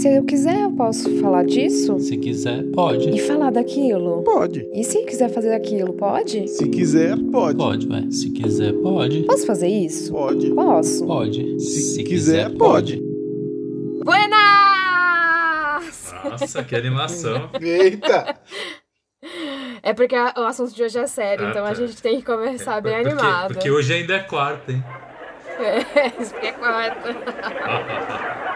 Se eu quiser, eu posso falar disso? Se quiser, pode. E falar daquilo? Pode. E se quiser fazer aquilo, pode? Se quiser, pode. Pode, ué. Se quiser, pode. Posso fazer isso? Pode. Posso. Pode. Se, quiser, pode. Buenas! Nossa, que animação. Eita! É porque a- o assunto de hoje é sério, Ah, então a tá. gente tem que começar bem porque, animado. Porque hoje ainda é quarta, hein? É, isso que é correto.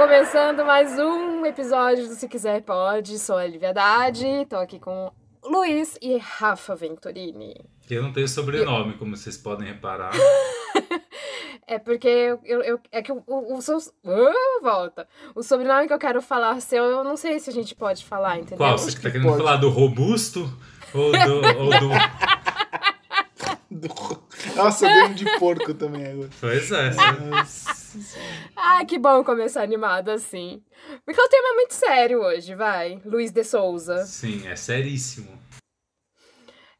Começando mais um episódio do Se Quiser Pode. Sou a Lívia Haddad, tô aqui com Luiz e Rafa Venturini. Eu não tenho sobrenome, como vocês podem reparar. É porque eu, eu- é que o, o, o seu. Ah, volta. O sobrenome que eu quero falar seu, eu não sei se a gente pode falar, entendeu? Qual? Você tá querendo pode. falar do robusto? Ou do. ou do... Do- Nossa, deu um de porco também agora. Pois é. Ai, que bom começar animado assim. Porque o tema é muito sério hoje, vai. Luiz de Souza. Sim, é seríssimo.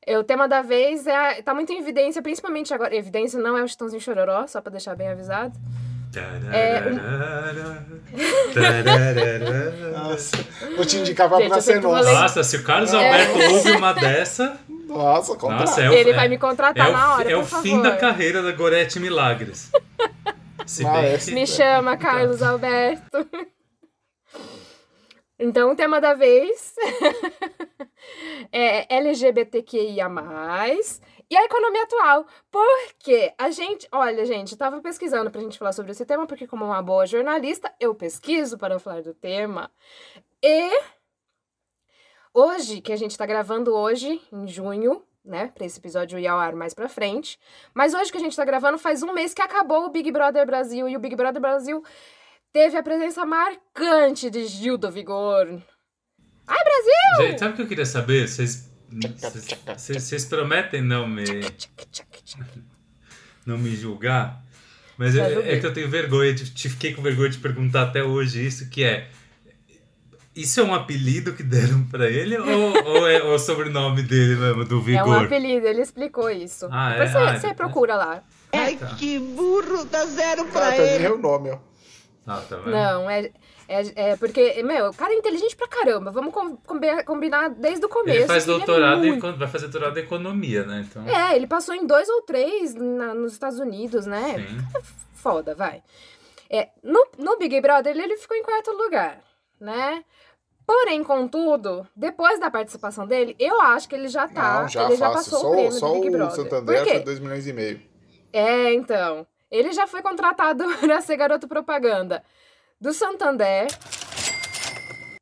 É, O tema da vez é, tá muito em evidência, principalmente agora. Evidência não é o Chitãozinho Chororó, só pra deixar bem avisado. É. Nossa, vou te indicar pra Gente, Nossa. se o Carlos É. Alberto ouve uma dessa. Nossa, conta. Nossa, é o, Ele é- vai me contratar é na hora, É por o favor. fim da carreira da Gorete Milagres. Se Ah, bem é. Me chama, Carlos Alberto. Então, o tema da vez é LGBTQIA+, e a economia atual. Porque a gente, olha, gente, eu tava pesquisando pra gente falar sobre esse tema, porque como uma boa jornalista, eu pesquiso para falar do tema. E hoje, que a gente tá gravando hoje, em junho, né, pra esse episódio ir ao ar mais pra frente, mas hoje que a gente tá gravando faz um mês que acabou o Big Brother Brasil, e o Big Brother Brasil teve a presença marcante de Gil do Vigor. Ai, Brasil! Gente, sabe o que eu queria saber? Vocês. Vocês, prometem não me, não me julgar? Mas eu- julguei. é que eu tenho vergonha, de, te fiquei com vergonha de perguntar até hoje isso, que é. Isso é um apelido que deram pra ele ou, ou é o sobrenome dele mesmo, do É um Vigor? apelido, ele explicou isso. Ah, é? Depois você, Ah, você depois- procura lá. Ai, Tá. que burro, dá zero pra Ah, tá ele. nem o nome, ó. Ah, tá vendo? Não, é, é, é porque, meu, o cara é inteligente pra caramba. Vamos com- combi- combinar desde o começo. Ele faz é doutorado em, muito- econ- vai fazer doutorado em economia, né? Então. É, ele passou em dois ou três na- nos Estados Unidos, né? Sim. Foda, vai. É, no, no Big Brother, ele, ele ficou em quarto lugar, né? Porém, contudo, depois da participação dele, eu acho que ele já tá. Não, já ele já passou Só, o prêmio só do Big o Brother. Santander Por quê? foi 2 milhões e meio. É, então. Ele já foi contratado para ser garoto propaganda do Santander,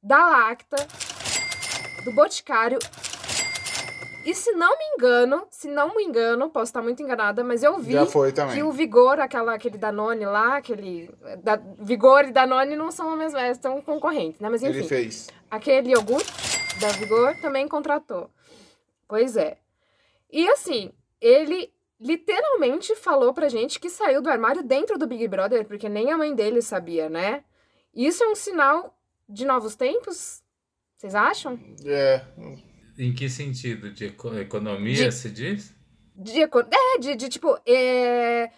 da Lacta, do Boticário. E se não me engano, se não me engano, posso estar muito enganada, mas eu vi Já foi também. que o Vigor, aquela, aquele Danone lá, aquele. Da, Vigor e Danone não são a mesma, é, são concorrentes, né? Mas enfim. Ele fez. Aquele iogurte da Vigor também contratou. Pois é. E assim, ele literalmente falou pra gente que saiu do armário dentro do Big Brother, porque nem a mãe dele sabia, né? Isso é um sinal de novos tempos? Vocês acham? É. Em que sentido? De eco- economia, De- se diz? De, é, de, de tipo, é,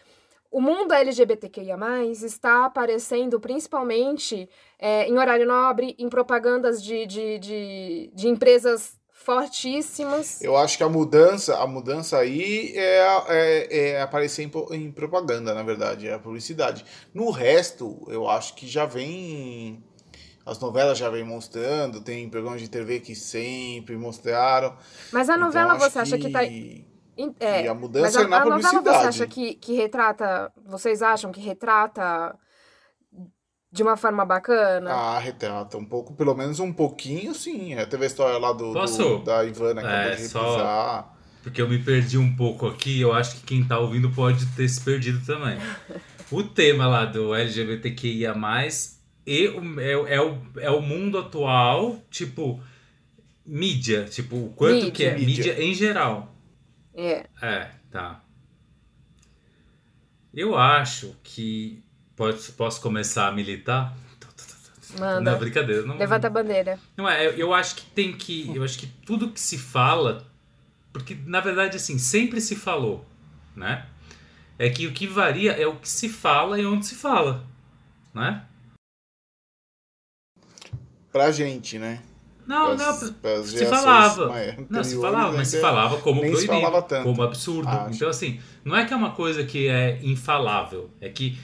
o mundo LGBTQIA+, está aparecendo principalmente é, em horário nobre, em propagandas de, de, de, de empresas fortíssimas. Eu acho que a mudança, a mudança aí é, é, é aparecer em, em propaganda, na verdade, é a publicidade. No resto, eu acho que já vem. As novelas já vem mostrando, tem programas de TV que sempre mostraram. Mas a Então, novela acho você acha que tá... em- É, que a mas mudança a, é na a novela você publicidade. acha que, que retrata... Vocês acham que retrata de uma forma bacana? Ah, retrata um pouco, pelo menos um pouquinho, sim. É, Teve a história lá do, do- da Ivana que É, acabou de só-. Porque eu me perdi um pouco aqui, eu acho que quem tá ouvindo pode ter se perdido também. O tema lá do LGBTQIA+, e o, é, é, o, é o mundo atual, tipo, mídia, tipo, o quanto que é Mídia. mídia em geral. É. É, tá. Eu acho que pode, posso começar a militar? Manda. Não, brincadeira. Não, Levanta a bandeira. Não é, eu- eu acho que tem que. Eu acho que tudo que se fala. Porque, na verdade, assim, sempre se falou, né? É que o que varia é o que se fala e onde se fala, né? Pra gente, né? Não, Pras- não, pras se falava. Não, se falava, mas se falava como proibido, falava tanto. como absurdo. Acho. Então, assim, não é que é uma coisa que é infalável. É que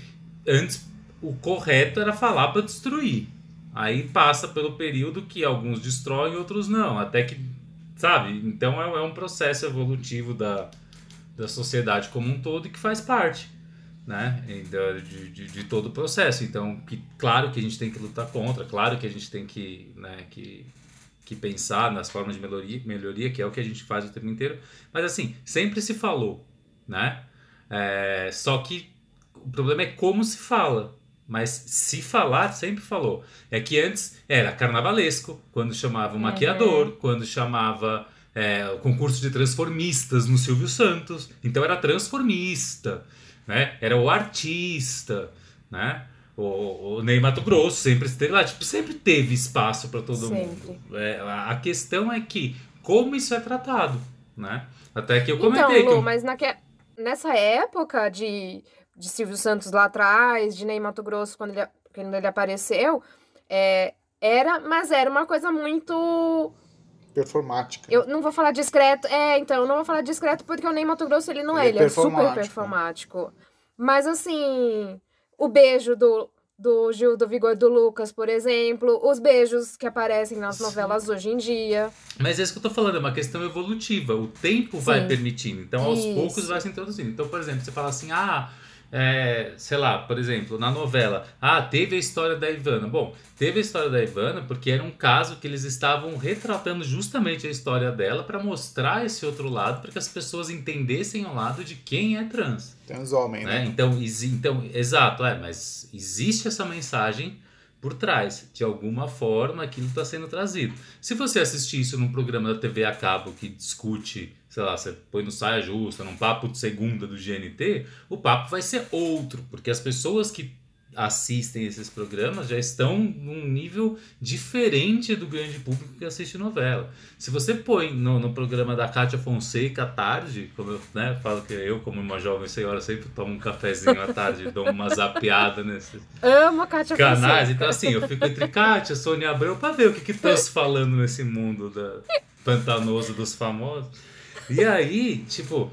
antes o correto era falar para destruir. Aí passa pelo período que alguns destroem e outros não. Até que, sabe? Então é, é um processo evolutivo da, da sociedade como um todo e que faz parte. Né? De, de, de todo o processo. Então, que, claro que a gente tem que lutar contra, claro que a gente tem que, né, que, que pensar nas formas de melhoria, melhoria, que é o que a gente faz o tempo inteiro. Mas assim, sempre se falou, né? É, só que o problema é como se fala. Mas se falar, sempre falou. É que antes era carnavalesco, quando chamava o maquiador, quando chamava é, o concurso de transformistas no Silvio Santos. Então era transformista, né? Era o artista, né? O, o Ney Mato Grosso sempre esteve lá, tipo, sempre teve espaço para todo Sempre. mundo. É, a questão é que como isso é tratado, né? Até que eu comentei Então, que Lu, um- mas naque... nessa época de, de Silvio Santos lá atrás, de Ney Mato Grosso, quando ele, quando ele apareceu, é, era, mas era uma coisa muito. Performática. Eu não vou falar discreto. É, então, eu não vou falar discreto porque o Ney Mato Grosso ele não Ele é, é ele é super performático. Mas assim, o beijo do, do Gil do Vigor do Lucas, por exemplo, os beijos que aparecem nas Sim. novelas hoje em dia. Mas é isso que eu tô falando, é uma questão evolutiva. O tempo vai Sim. permitindo. Então, aos Isso. poucos vai se introduzindo. Então, por exemplo, você fala assim, ah, é, sei lá, por exemplo, na novela, ah, teve a história da Ivana. Bom, teve a história da Ivana porque era um caso que eles estavam retratando justamente a história dela para mostrar esse outro lado, para que as pessoas entendessem o lado de quem é trans. Tem os homens, né? né? Então, então, exato, é, mas existe essa mensagem por trás. De alguma forma, aquilo está sendo trazido. Se você assistir isso num programa da TV a cabo que discute, sei lá, você põe no saia justa, num papo de segunda do GNT, o papo vai ser outro, porque as pessoas que assistem esses programas já estão num nível diferente do grande público que assiste novela. Se você põe no, no programa da Cátia Fonseca à tarde, como eu né, falo que eu, como uma jovem senhora, sempre tomo um cafezinho à tarde, dou uma zapeada nesses Amo a Kátia canais. Fonseca. Então, assim, eu fico entre Kátia, Sônia Abreu, pra ver o que que estão se falando nesse mundo da pantanoso dos famosos. E aí, tipo,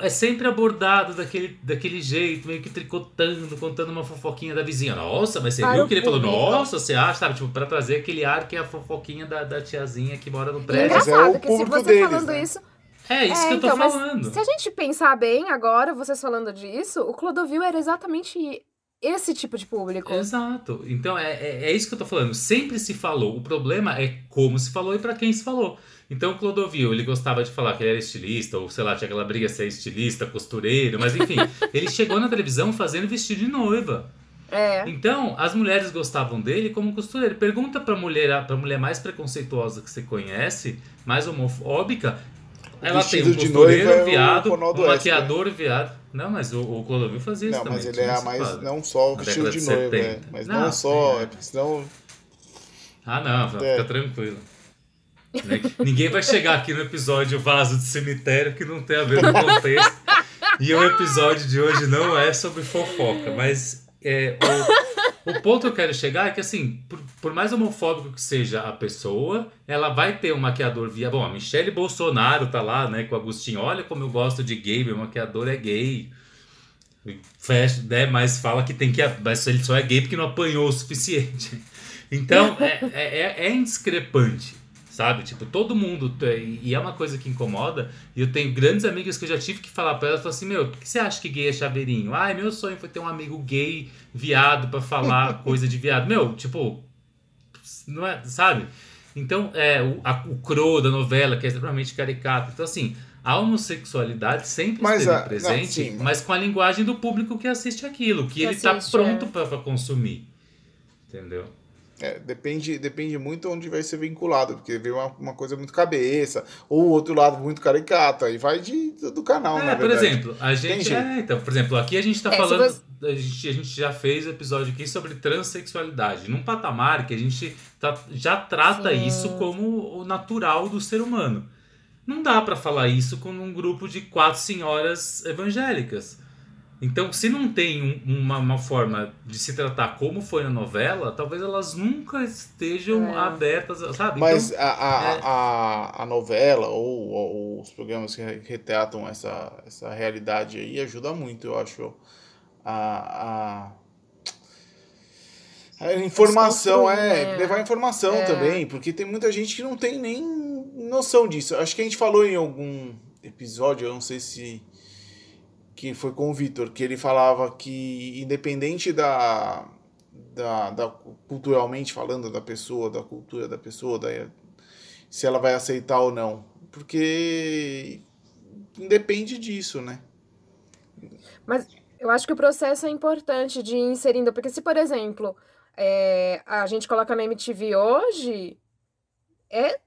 é sempre abordado daquele, daquele jeito, meio que tricotando, contando uma fofoquinha da vizinha. Nossa, mas você Para viu o que ele falou? público. Nossa, você acha? Sabe? Tipo, pra trazer aquele ar que é a fofoquinha da, da tiazinha que mora no prédio. É engraçado o que se você deles, falando né? isso. É isso é, que eu tô então, falando. se a gente pensar bem agora, vocês falando disso, o Clodovil era exatamente esse tipo de público. Exato. Então é, é, é isso que eu tô falando. Sempre se falou. O problema é como se falou e pra quem se falou. Então o Clodovil, ele gostava de falar que ele era estilista, ou sei lá, tinha aquela briga se é estilista, costureiro, mas enfim, ele chegou na televisão fazendo vestido de noiva. É. Então, as mulheres gostavam dele como costureiro. Pergunta pra mulher, pra mulher mais preconceituosa que você conhece, mais homofóbica, ela tem Vestido um de costureiro noiva é o viado, um Esper. maquiador viado. Não, mas o, o Clodovil fazia isso Não, também. mas ele é esse mais. Não só o vestido de de noiva, é, 70. mas Não, não, só. é. É, senão. Ah, não, fica É. tranquilo. Né? Ninguém vai chegar aqui no episódio Vaso de Cemitério que não tem a ver com o contexto. E o episódio de hoje não é sobre fofoca, mas é, o, o ponto que eu quero chegar é que, assim, por, por mais homofóbico que seja a pessoa, ela vai ter um maquiador via. Bom, a Michelle Bolsonaro tá lá, né, com o Agostinho. Olha como eu gosto de gay, meu maquiador é gay. Fecha, né, mas fala que tem que. Mas ele só é gay porque não apanhou o suficiente. Então, é, é, é- é indiscrepante, sabe? Tipo, todo mundo. E é uma coisa que incomoda. E eu tenho grandes amigas que eu já tive que falar pra elas: falar assim, meu, por que você acha que gay é chaveirinho? Ai, meu sonho foi ter um amigo gay, viado, pra falar coisa de viado. Meu, tipo. Não é, sabe? Então, é, o, a, o cro da novela, que é extremamente caricato. Então, assim, a homossexualidade sempre Mas esteve a- não, presente, sim, mas- mas com a linguagem do público que assiste aquilo, que, Que ele tá assiste, pronto é. pra consumir. Entendeu? É, depende, depende muito onde vai ser vinculado, porque vem uma, uma coisa muito cabeça, ou o outro lado muito caricato, aí vai de, do canal, É, na por verdade. exemplo, a gente. É, então, por exemplo, aqui a gente tá É, falando. você- A, gente, a gente já fez episódio aqui sobre transexualidade, num patamar que a gente tá- já trata Sim. isso como o natural do ser humano. Não dá pra falar isso com um grupo de quatro senhoras evangélicas. Então, se não tem um- uma, uma forma de se tratar como foi na novela, talvez elas nunca estejam É. abertas, sabe? Mas Então, a, a, é. a, a novela ou, ou os programas que retratam essa, essa realidade aí ajuda muito, eu acho. A, a, a informação, é, né? levar informação É. também, porque tem muita gente que não tem nem noção disso. Acho que a gente falou em algum episódio, eu não sei se que foi com o Vitor, que ele falava que independente da, da, da culturalmente falando da pessoa, da cultura da pessoa, da, se ela vai aceitar ou não, porque independe disso, né? Mas eu acho que o processo é importante de ir inserindo, porque se, por exemplo, é, a gente coloca na MTV hoje, é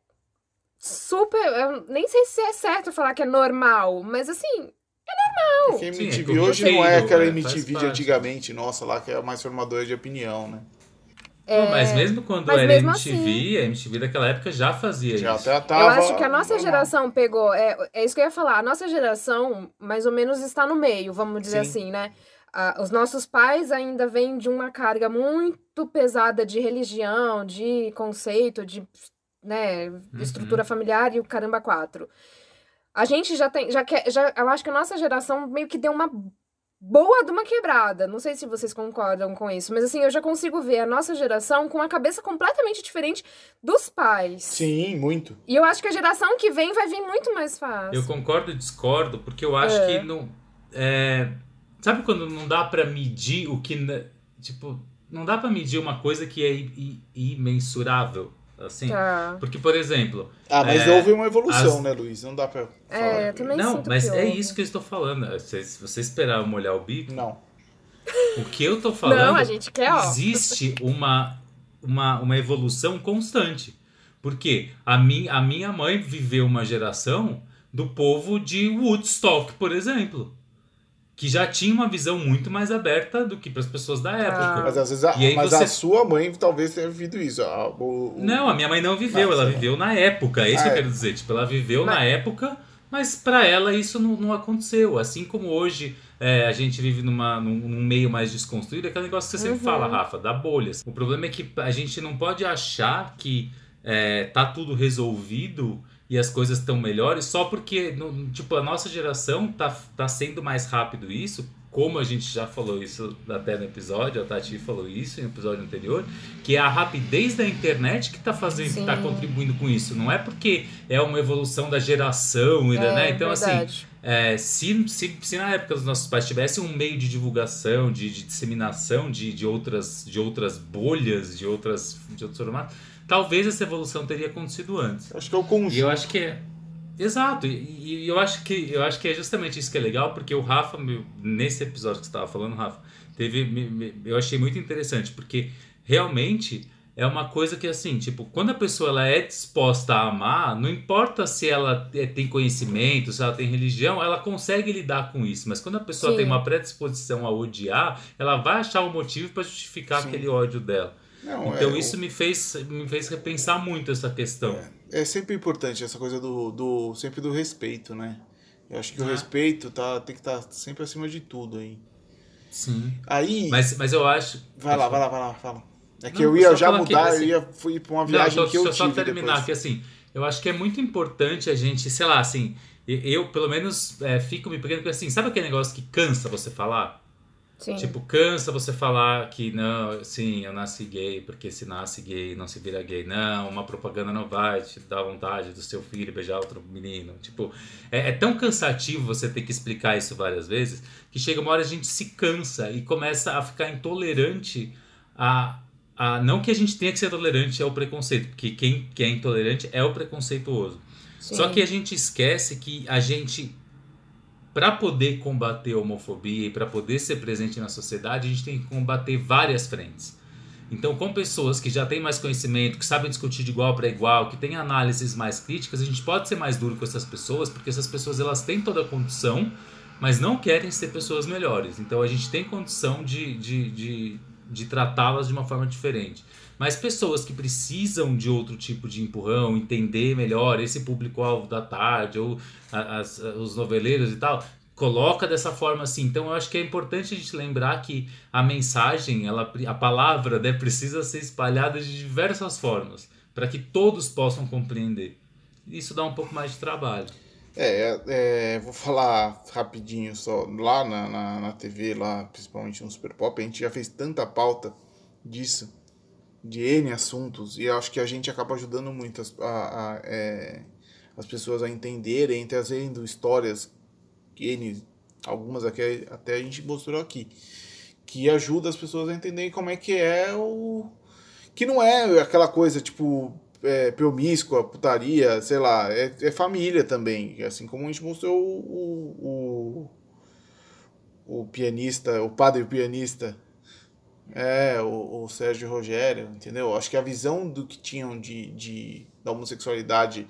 super. Eu nem sei se é certo falar que é normal, mas assim, Porque a Sim, é MTV hoje não é aquela é, MTV de antigamente, nossa, lá que é mais formadora de opinião, né? Não, mas mesmo quando mas era mesmo MTV, a MTV daquela época já fazia Já isso. tratava. eu acho que a nossa normal. geração pegou. É, é isso que eu ia falar. A nossa geração, mais ou menos, está no meio, vamos dizer Sim. assim, né? Ah, os nossos pais ainda vêm de uma carga muito pesada de religião, de conceito, de né, estrutura familiar e o caramba quatro. A gente já tem, já quer, já, eu acho que a nossa geração meio que deu uma boa de uma quebrada. Não sei se vocês concordam com isso, mas assim, eu já consigo ver a nossa geração com a cabeça completamente diferente dos pais. Sim, muito. E eu acho que a geração que vem vai vir muito mais fácil. Eu concordo e discordo, porque eu acho É. que não. é, sabe quando não dá pra medir o que. Tipo, não dá pra medir uma coisa que é imensurável. Assim. Tá. Porque, por exemplo. Ah, mas É, houve uma evolução, as- né, Luiz? Não dá pra É, falar. eu também Não, sinto mas que é isso que eu estou falando. Se se você esperar eu molhar o bico, Não. o que eu tô falando. Não, a gente quer, ó. existe uma, uma, uma evolução constante. Porque a, mi, a minha mãe viveu uma geração do povo de Woodstock, por exemplo. Que já tinha uma visão muito mais aberta do que para as pessoas da época. Mas às vezes a, E aí mas você- a sua mãe talvez tenha vivido isso. A- o- o- Não, a minha mãe não viveu, Ah, ela viveu na época. É isso Ah, que eu é. quero dizer. Tipo, ela viveu Mas- na época, mas para ela isso não, não aconteceu. Assim como hoje é, a gente vive numa, num, num meio mais desconstruído, é aquele negócio que você sempre Uhum. fala, Rafa, da bolhas. O problema é que a gente não pode achar que é, tá tudo resolvido e as coisas estão melhores só porque, no- tipo, a nossa geração tá, tá sendo mais rápido isso. Como a gente já falou isso até no episódio, a Tati falou isso no episódio anterior, que é a rapidez da internet que está fazendo, que tá Sim. contribuindo com isso. Não é porque é uma evolução da geração, e da- É, né? Então, assim, verdade. É, se, se, se na época dos nossos pais tivesse um meio de divulgação, de, de disseminação de, de, outras, de outras bolhas, de, outras, de outros formatos, talvez essa evolução teria acontecido antes. Acho que é o conjunto. E eu acho que é. Exato, e, e eu acho que eu acho que é justamente isso que é legal, porque o Rafa, meu, nesse episódio que você estava falando, Rafa, teve. me- me- eu achei muito interessante, porque realmente é uma coisa que assim, tipo, quando a pessoa ela é disposta a amar, não importa se ela é- tem conhecimento, se ela tem religião, ela consegue lidar com isso. Mas quando a pessoa Sim. tem uma predisposição a odiar, ela vai achar um motivo para justificar Sim. aquele ódio dela. Não, Então é, isso me fez me fez repensar muito essa questão. é sempre importante essa coisa do, do sempre do respeito, né? Eu acho que o Ah. respeito tá, tem que estar sempre acima de tudo aí. Sim. Aí, Mas, mas eu acho. vai lá, vai lá, vai lá, fala. É que Não, eu ia só já aqui, mudar, assim- eu ia fui pra uma Não, viagem só, que eu só, só tive terminar, depois. que assim, eu acho que é muito importante a gente, sei lá, assim, eu pelo menos é, fico me pegando, porque assim, sabe aquele negócio que cansa você falar? Sim. Tipo, cansa você falar que não, sim, eu nasci gay, porque se nasce gay não se vira gay. Não, uma propaganda não vai te dar vontade do seu filho beijar outro menino. Tipo, é, é tão cansativo você ter que explicar isso várias vezes que chega uma hora a gente se cansa e começa a ficar intolerante a. a não que a gente tenha que ser tolerante ao preconceito, porque quem, quem é intolerante é o preconceituoso. Sim. Só que a gente esquece que a gente, para poder combater a homofobia e para poder ser presente na sociedade, a gente tem que combater várias frentes. Então, com pessoas que já têm mais conhecimento, que sabem discutir de igual para igual, que têm análises mais críticas, a gente pode ser mais duro com essas pessoas, porque essas pessoas elas têm toda a condição, mas não querem ser pessoas melhores. Então, a gente tem condição de, de, de, de tratá-las de uma forma diferente. Mas pessoas que precisam de outro tipo de empurrão, entender melhor esse público-alvo da tarde, ou as- os noveleiros e tal, coloca dessa forma assim. Então eu acho que é importante a gente lembrar que a mensagem, ela, a palavra, né, precisa ser espalhada de diversas formas para que todos possam compreender. Isso dá um pouco mais de trabalho. É, é, vou falar rapidinho só. Lá na, na, na TV, lá, principalmente no Super Pop, a gente já fez tanta pauta disso, de N assuntos, e acho que a gente acaba ajudando muito as, a, a, é, as pessoas a entenderem, trazendo histórias, N, algumas aqui até a gente mostrou aqui, que ajuda as pessoas a entenderem como é que é o. Que não é aquela coisa tipo é, promíscua, putaria, sei lá, é, é, família também. Assim como a gente mostrou o, o, o pianista, o padre pianista, é, o, o Sérgio Rogério, entendeu? Acho que a visão do que tinham de, de, da homossexualidade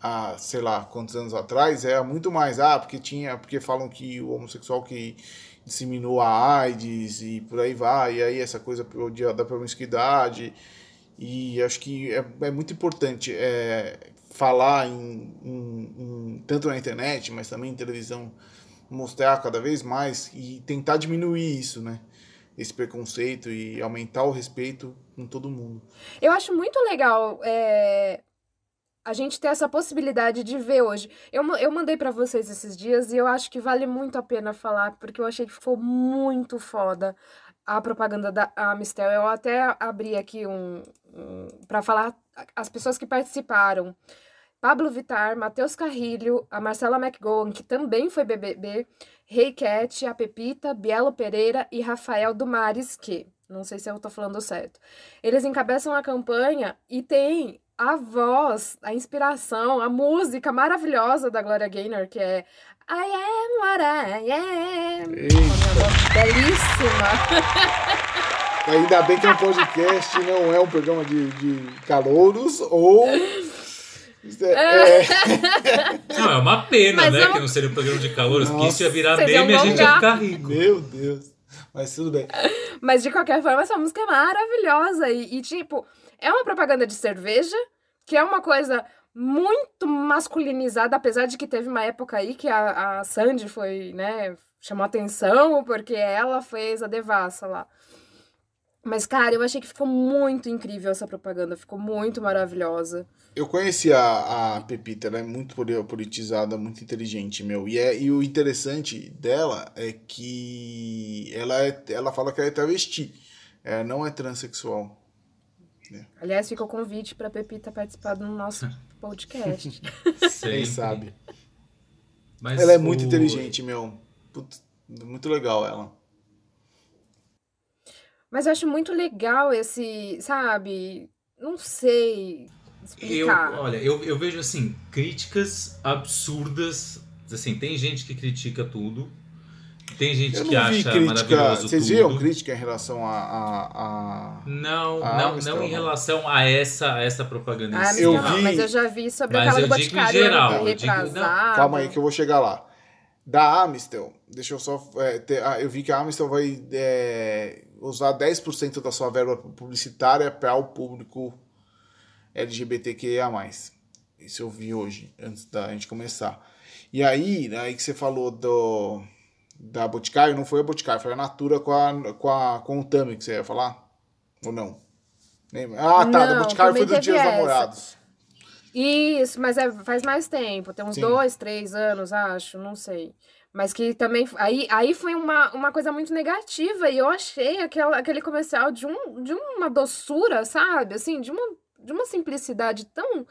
há, sei lá, quantos anos atrás é muito mais, ah, porque tinha, porque falam que o homossexual que disseminou a AIDS e por aí vai, e aí essa coisa da promiscuidade e acho que é, é muito importante é, falar em, em, em, tanto na internet, mas também em televisão, mostrar cada vez mais e tentar diminuir isso, né? Esse preconceito e aumentar o respeito com todo mundo. Eu acho muito legal é, a gente ter essa possibilidade de ver hoje. Eu, eu mandei para vocês esses dias e eu acho que vale muito a pena falar, porque eu achei que ficou muito foda a propaganda da Amistel. Eu até abri aqui um, um para falar as pessoas que participaram. Pablo Vitar, Matheus Carrilho, a Marcela McGowan, que também foi BBB, Rei Cat, a Pepita, Bielo Pereira e Rafael Dumares, que, não sei se eu tô falando certo. Eles encabeçam a campanha e tem a voz, a inspiração, a música maravilhosa da Gloria Gaynor, que é I am what I am. Eita. Belíssima. Ainda bem que é um podcast, não é um programa de, de calouros ou. É, é... Não, é uma pena, Mas né? Eu... Que não seria um programa de calouros, Nossa. porque isso ia virar meme e a gente ia ficar rico. Meu Deus. Mas tudo bem. Mas de qualquer forma, essa música é maravilhosa. E, e, tipo, é uma propaganda de cerveja, que é uma coisa muito masculinizada, apesar de que teve uma época aí que a, a Sandy foi, né, chamou atenção porque ela fez a devassa lá. Mas, cara, eu achei que ficou muito incrível essa propaganda, ficou muito maravilhosa. Eu conheci a, a Pepita, ela é muito politizada, muito inteligente, meu. E, é, e o interessante dela é que ela, é, ela fala que ela é travesti, ela não é transexual. É. Aliás, fica o convite para Pepita participar do nosso podcast. Quem sabe. Mas ela é muito inteligente, meu. Putz, muito legal ela. Mas eu acho muito legal esse, sabe? Não sei explicar. Eu, olha, eu, eu vejo assim, críticas absurdas. Assim, tem gente que critica tudo. Tem gente que acha crítica, maravilhoso Vocês tudo. viram crítica em relação a... a, a não, a não, não em relação a essa, a essa propaganda. Ah, eu não, vi, mas eu já vi sobre aquela do Boticário geral, digo, Calma aí que eu vou chegar lá. Da Amistel, deixa eu só... É, ter, ah, eu vi que a Amistel vai é, usar 10% da sua verba publicitária para o público LGBTQIA+. Isso eu vi hoje, antes da gente começar. E aí, aí que você falou do da Boticário, não foi a Boticário, foi a Natura com, a, com, a, com o Tami que você ia falar? Ou não? Ah, tá, não, da Boticário foi do Dia dos Namorados. Isso, mas é, faz mais tempo, tem uns Sim. dois, três anos, acho, não sei. Mas que também. Aí, aí foi uma, uma coisa muito negativa e eu achei aquela, aquele comercial de, um, de uma doçura, sabe? Assim, de uma, de uma simplicidade tão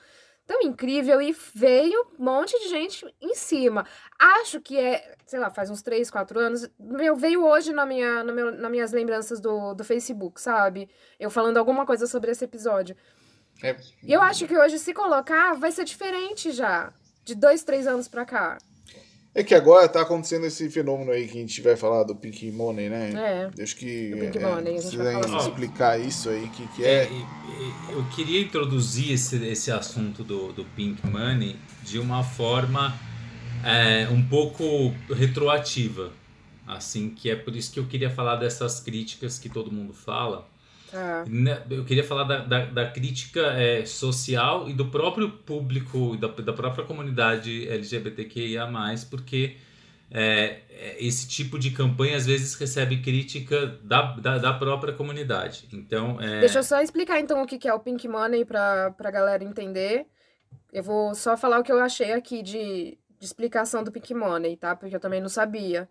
tão incrível e veio um monte de gente em cima. Acho que é, sei lá, faz uns 3, 4 anos, meu, veio hoje na minha, no meu, nas minhas lembranças do, do Facebook, sabe? Eu falando alguma coisa sobre esse episódio. É... E eu acho que hoje, se colocar, vai ser diferente já. De dois, três anos pra cá. É que agora tá acontecendo esse fenômeno aí que a gente vai falar do Pink Money, né? É. Acho que Pink é, Money, a gente vai falar explicar isso aí, que, que é. é eu queria introduzir esse, esse assunto do, do Pink Money de uma forma é, um pouco retroativa. Assim, que é por isso que eu queria falar dessas críticas que todo mundo fala ah. Eu queria falar da, da, da crítica é, social e do próprio público, da, da própria comunidade LGBTQIA, porque é, é, esse tipo de campanha às vezes recebe crítica da, da, da própria comunidade. Então, é, Deixa eu só explicar então o que é o Pink Money pra, pra galera entender. Eu vou só falar o que eu achei aqui de, de explicação do Pink Money, tá? Porque eu também não sabia.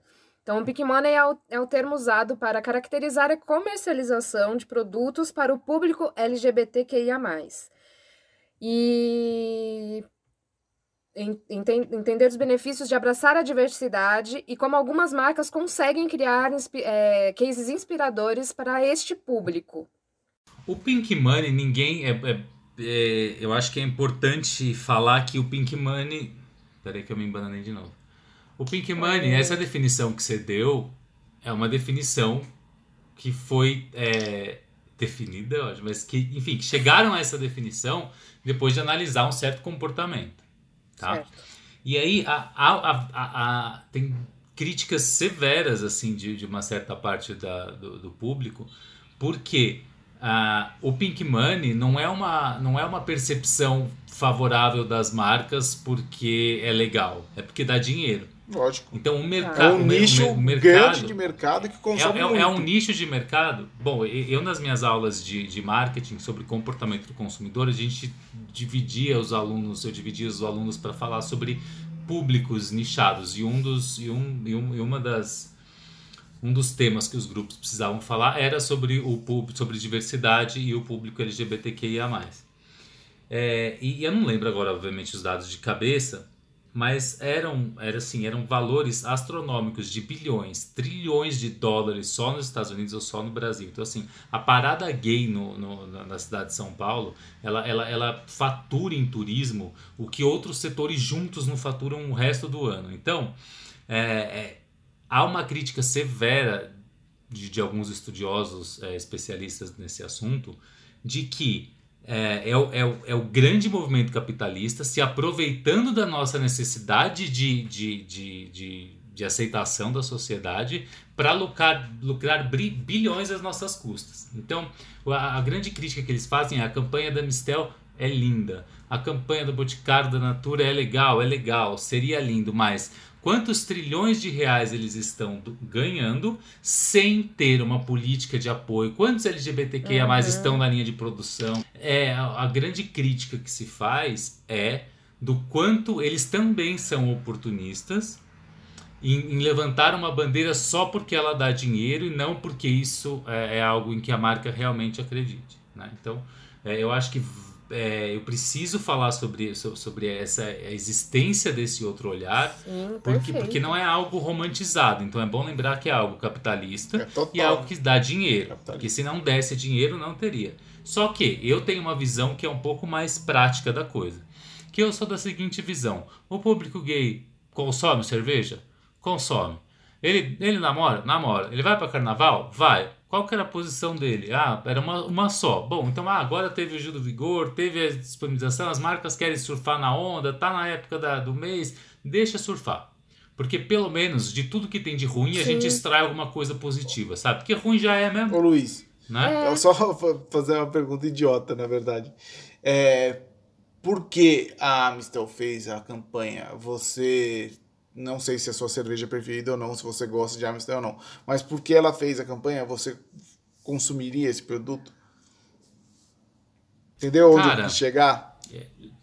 Então, o Pink Money é o, é o termo usado para caracterizar a comercialização de produtos para o público LGBTQIA+. E en- enten- entender os benefícios de abraçar a diversidade e como algumas marcas conseguem criar é, cases inspiradores para este público. O Pink Money, ninguém. É, é- é- eu acho que é importante falar que o Pink Money. Peraí que eu me embananei de novo. O Pink Money, essa definição que você deu, é uma definição que foi é, definida, acho, mas que, enfim, que chegaram a essa definição depois de analisar um certo comportamento. Tá? Certo. E aí a, a, a, tem críticas severas assim de, de uma certa parte da, do, do público, porque ah, o Pink Money não é, uma, não é uma percepção favorável das marcas porque é legal, é porque dá dinheiro. Lógico. Então o É mercado. um nicho o, mer- o grande de mercado que consome é, é- é um nicho de mercado. Bom, eu nas minhas aulas de, de marketing sobre comportamento do consumidor, a gente dividia os alunos, eu dividia os alunos para falar sobre públicos nichados e um dos e, um, e, um, e uma das um dos temas que os grupos precisavam falar era sobre o público, sobre diversidade e o público LGBTQIA+. É, e eu não lembro agora, obviamente, os dados de cabeça, mas eram, era assim, eram valores astronômicos de bilhões, trilhões de dólares só nos Estados Unidos ou só no Brasil. Então, assim, a parada gay no, no- na, cidade de São Paulo, ela, ela, ela fatura em turismo o que outros setores juntos não faturam o resto do ano. Então, é, é, há uma crítica severa de, de alguns estudiosos é, especialistas nesse assunto de que é, é, o, é, é o grande movimento capitalista se aproveitando da nossa necessidade de, de, de, de, de aceitação da sociedade para lucrar, lucrar bilhões às nossas custas. Então, a, a grande crítica que eles fazem é a campanha da Mistel é linda, a campanha do Boticário da Natura é legal, é legal, seria lindo, mas quantos trilhões de reais eles estão do- ganhando sem ter uma política de apoio? Quantos LGBTQIA Uhum. estão na linha de produção? É, a, a grande crítica que se faz é do quanto eles também são oportunistas em, em levantar uma bandeira só porque ela dá dinheiro e não porque isso é, é algo em que a marca realmente acredite. né? Então, é, eu acho que é, eu preciso falar sobre, so- sobre essa existência desse outro olhar, Sim, porque, porque não é algo romantizado. Então é bom lembrar que é algo capitalista É e é algo que dá dinheiro. Porque se não desse dinheiro, não teria. Só que eu tenho uma visão que é um pouco mais prática da coisa. Que eu sou da seguinte visão: o público gay consome cerveja? Consome. Ele, ele namora? Namora. Ele vai para carnaval? Vai. Qual que era a posição dele? Ah, era uma, uma só. Bom, então ah, agora teve o Gil do Vigor, teve a disponibilização, as marcas querem surfar na onda, tá na época da, do mês, deixa surfar. Porque pelo menos de tudo que tem de ruim, a Sim. gente extrai alguma coisa positiva, sabe? Porque ruim já é mesmo, Ô Luiz, né? É. eu só fa- fazer uma pergunta idiota, na verdade. É, por que a Amistel fez a campanha? Você. Não sei se é a sua cerveja preferida ou não, se você gosta de Amistel ou não. Mas por que ela fez a campanha? Você consumiria esse produto? Entendeu onde Cara, eu chegar?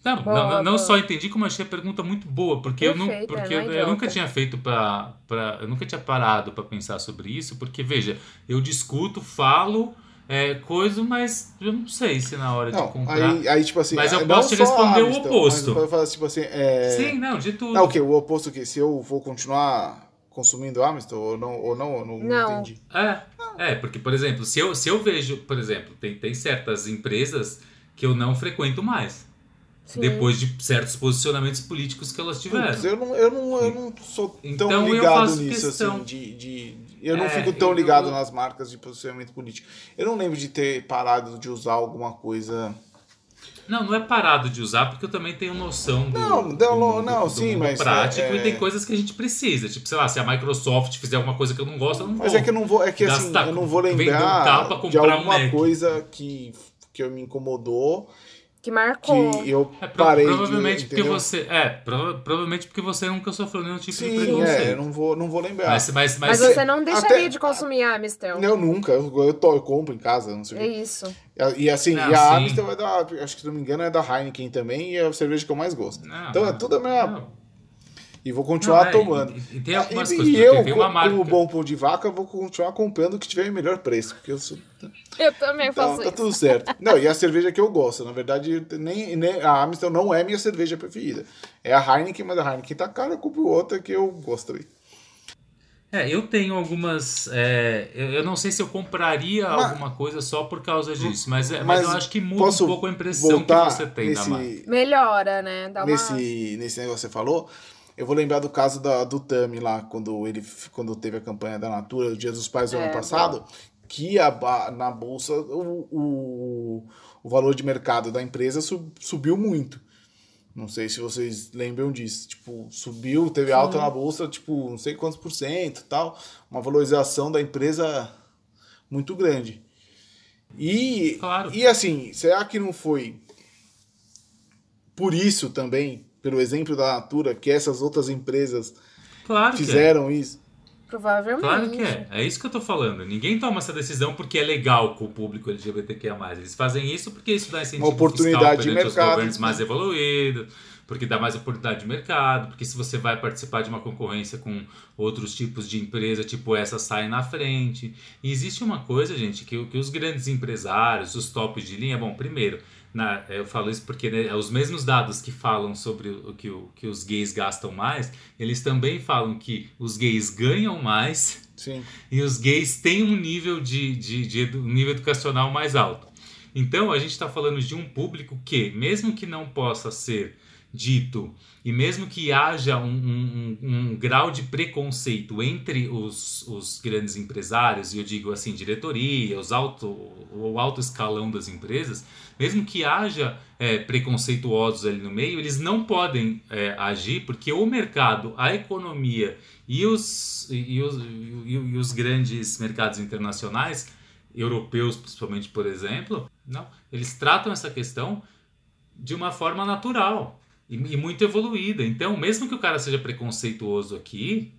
Não, Boa, não, não boa. só entendi como achei a pergunta muito boa, porque eu não, Perfeita, porque não é eu, eu nunca tinha feito para eu nunca tinha parado para pensar sobre isso, porque veja, eu discuto, falo é, coisa, mas eu não sei se na hora de Não, comprar. aí, aí tipo assim. Mas eu não posso te responder o oposto. Mas eu falar tipo assim. É... Sim, não, de tudo. Não, o quê? O oposto o quê? Se eu vou continuar consumindo Amistel ou não, ou não, eu não, Não. entendi. É, é, porque, por exemplo, se eu, se eu vejo, por exemplo, tem, tem certas empresas que eu não frequento mais, Sim. depois de certos posicionamentos políticos que elas tiveram. Putz, eu não, eu não, eu não sou tão Então eu ligado faço nisso, questão. assim, de, de- Eu não É, fico tão eu- ligado nas marcas de posicionamento político. Eu não lembro de ter parado de usar alguma coisa. Não, não é parado de usar, porque eu também tenho noção do, Não, do não, mundo, não, do sim, mas, prático é, e tem é- coisas que a gente precisa. Tipo, sei lá, se a Microsoft fizer alguma coisa que eu não gosto, eu não Mas vou. é que eu não vou. É que assim, Gastar- eu não vou vender um lembrar de um alguma Mac. coisa que, que me incomodou Que marcou. que eu É, pro- parei provavelmente de, porque você. É, prova- provavelmente porque você nunca sofreu nenhum tipo de Sim, preconceito. é, eu não vou, não vou lembrar. Mas, mas, Mas mas, você não deixaria até- de consumir a Amistel. Eu nunca, eu, eu, to- eu compro em casa, não sei o É isso. E assim, Não, e a sim. Amstel é da, acho que se não me engano, é da Heineken também, e é a cerveja que eu mais gosto. Não, então é tudo a mesma. E vou continuar Não, é, tomando. e- e tem algumas e, coisas, e eu, tem uma como marca- bom pão de vaca, vou continuar comprando o que tiver em melhor preço, porque eu sou. Eu também Então faço tá isso. tudo certo. Não, e a cerveja que eu gosto, na verdade, nem, nem a Amstel não é minha cerveja preferida. É a Heineken, mas a Heineken tá cara, eu compro outra que eu gosto também. É, eu tenho algumas. é, eu, eu não sei se eu compraria Mas- alguma coisa só por causa disso, mas, é- Mas mas eu acho que muda um pouco a impressão que você tem da marca. nesse, Melhora, né? Dá uma... nesse, nesse negócio que você falou, eu vou lembrar do caso da, do Tami lá, quando ele quando teve a campanha da Natura, o Dia dos Pais do É, ano passado, que a, na bolsa o, o, o valor de mercado da empresa sub- subiu muito. Não sei se vocês lembram disso. Tipo, subiu, teve alta na bolsa, tipo, não sei quantos por cento tal. Uma valorização da empresa muito grande. E, Claro. e assim, será que não foi por isso também, pelo exemplo da Natura, que essas outras empresas Claro é. fizeram isso? Provavelmente. Claro que é. É isso que eu tô falando. Ninguém toma essa decisão porque é legal com o público LGBTQIA+. Eles fazem isso porque isso dá incentivo Uma oportunidade fiscal de mercado. governos mais evoluídos, porque dá mais oportunidade de mercado, porque se você vai participar de uma concorrência com outros tipos de empresa, tipo essa, sai na frente. E existe uma coisa, gente, que, que os grandes empresários, os tops de linha, bom, primeiro, na- eu falo isso porque né, os mesmos dados que falam sobre o que, o que os gays gastam mais, eles também falam que os gays ganham mais Sim. e os gays têm um nível de, de, de edu- um nível educacional mais alto. Então a gente está falando de um público que, mesmo que não possa ser dito. E mesmo que haja um, um- um- grau de preconceito entre os, os grandes empresários, e eu digo assim, diretoria, os alto, o alto escalão das empresas, mesmo que haja é, preconceituosos ali no meio, eles não podem é, agir porque o mercado, a economia e os, e os, e, e os grandes mercados internacionais, europeus principalmente, por exemplo, não, eles tratam essa questão de uma forma natural e, e muito evoluída. Então, mesmo que o cara seja preconceituoso aqui,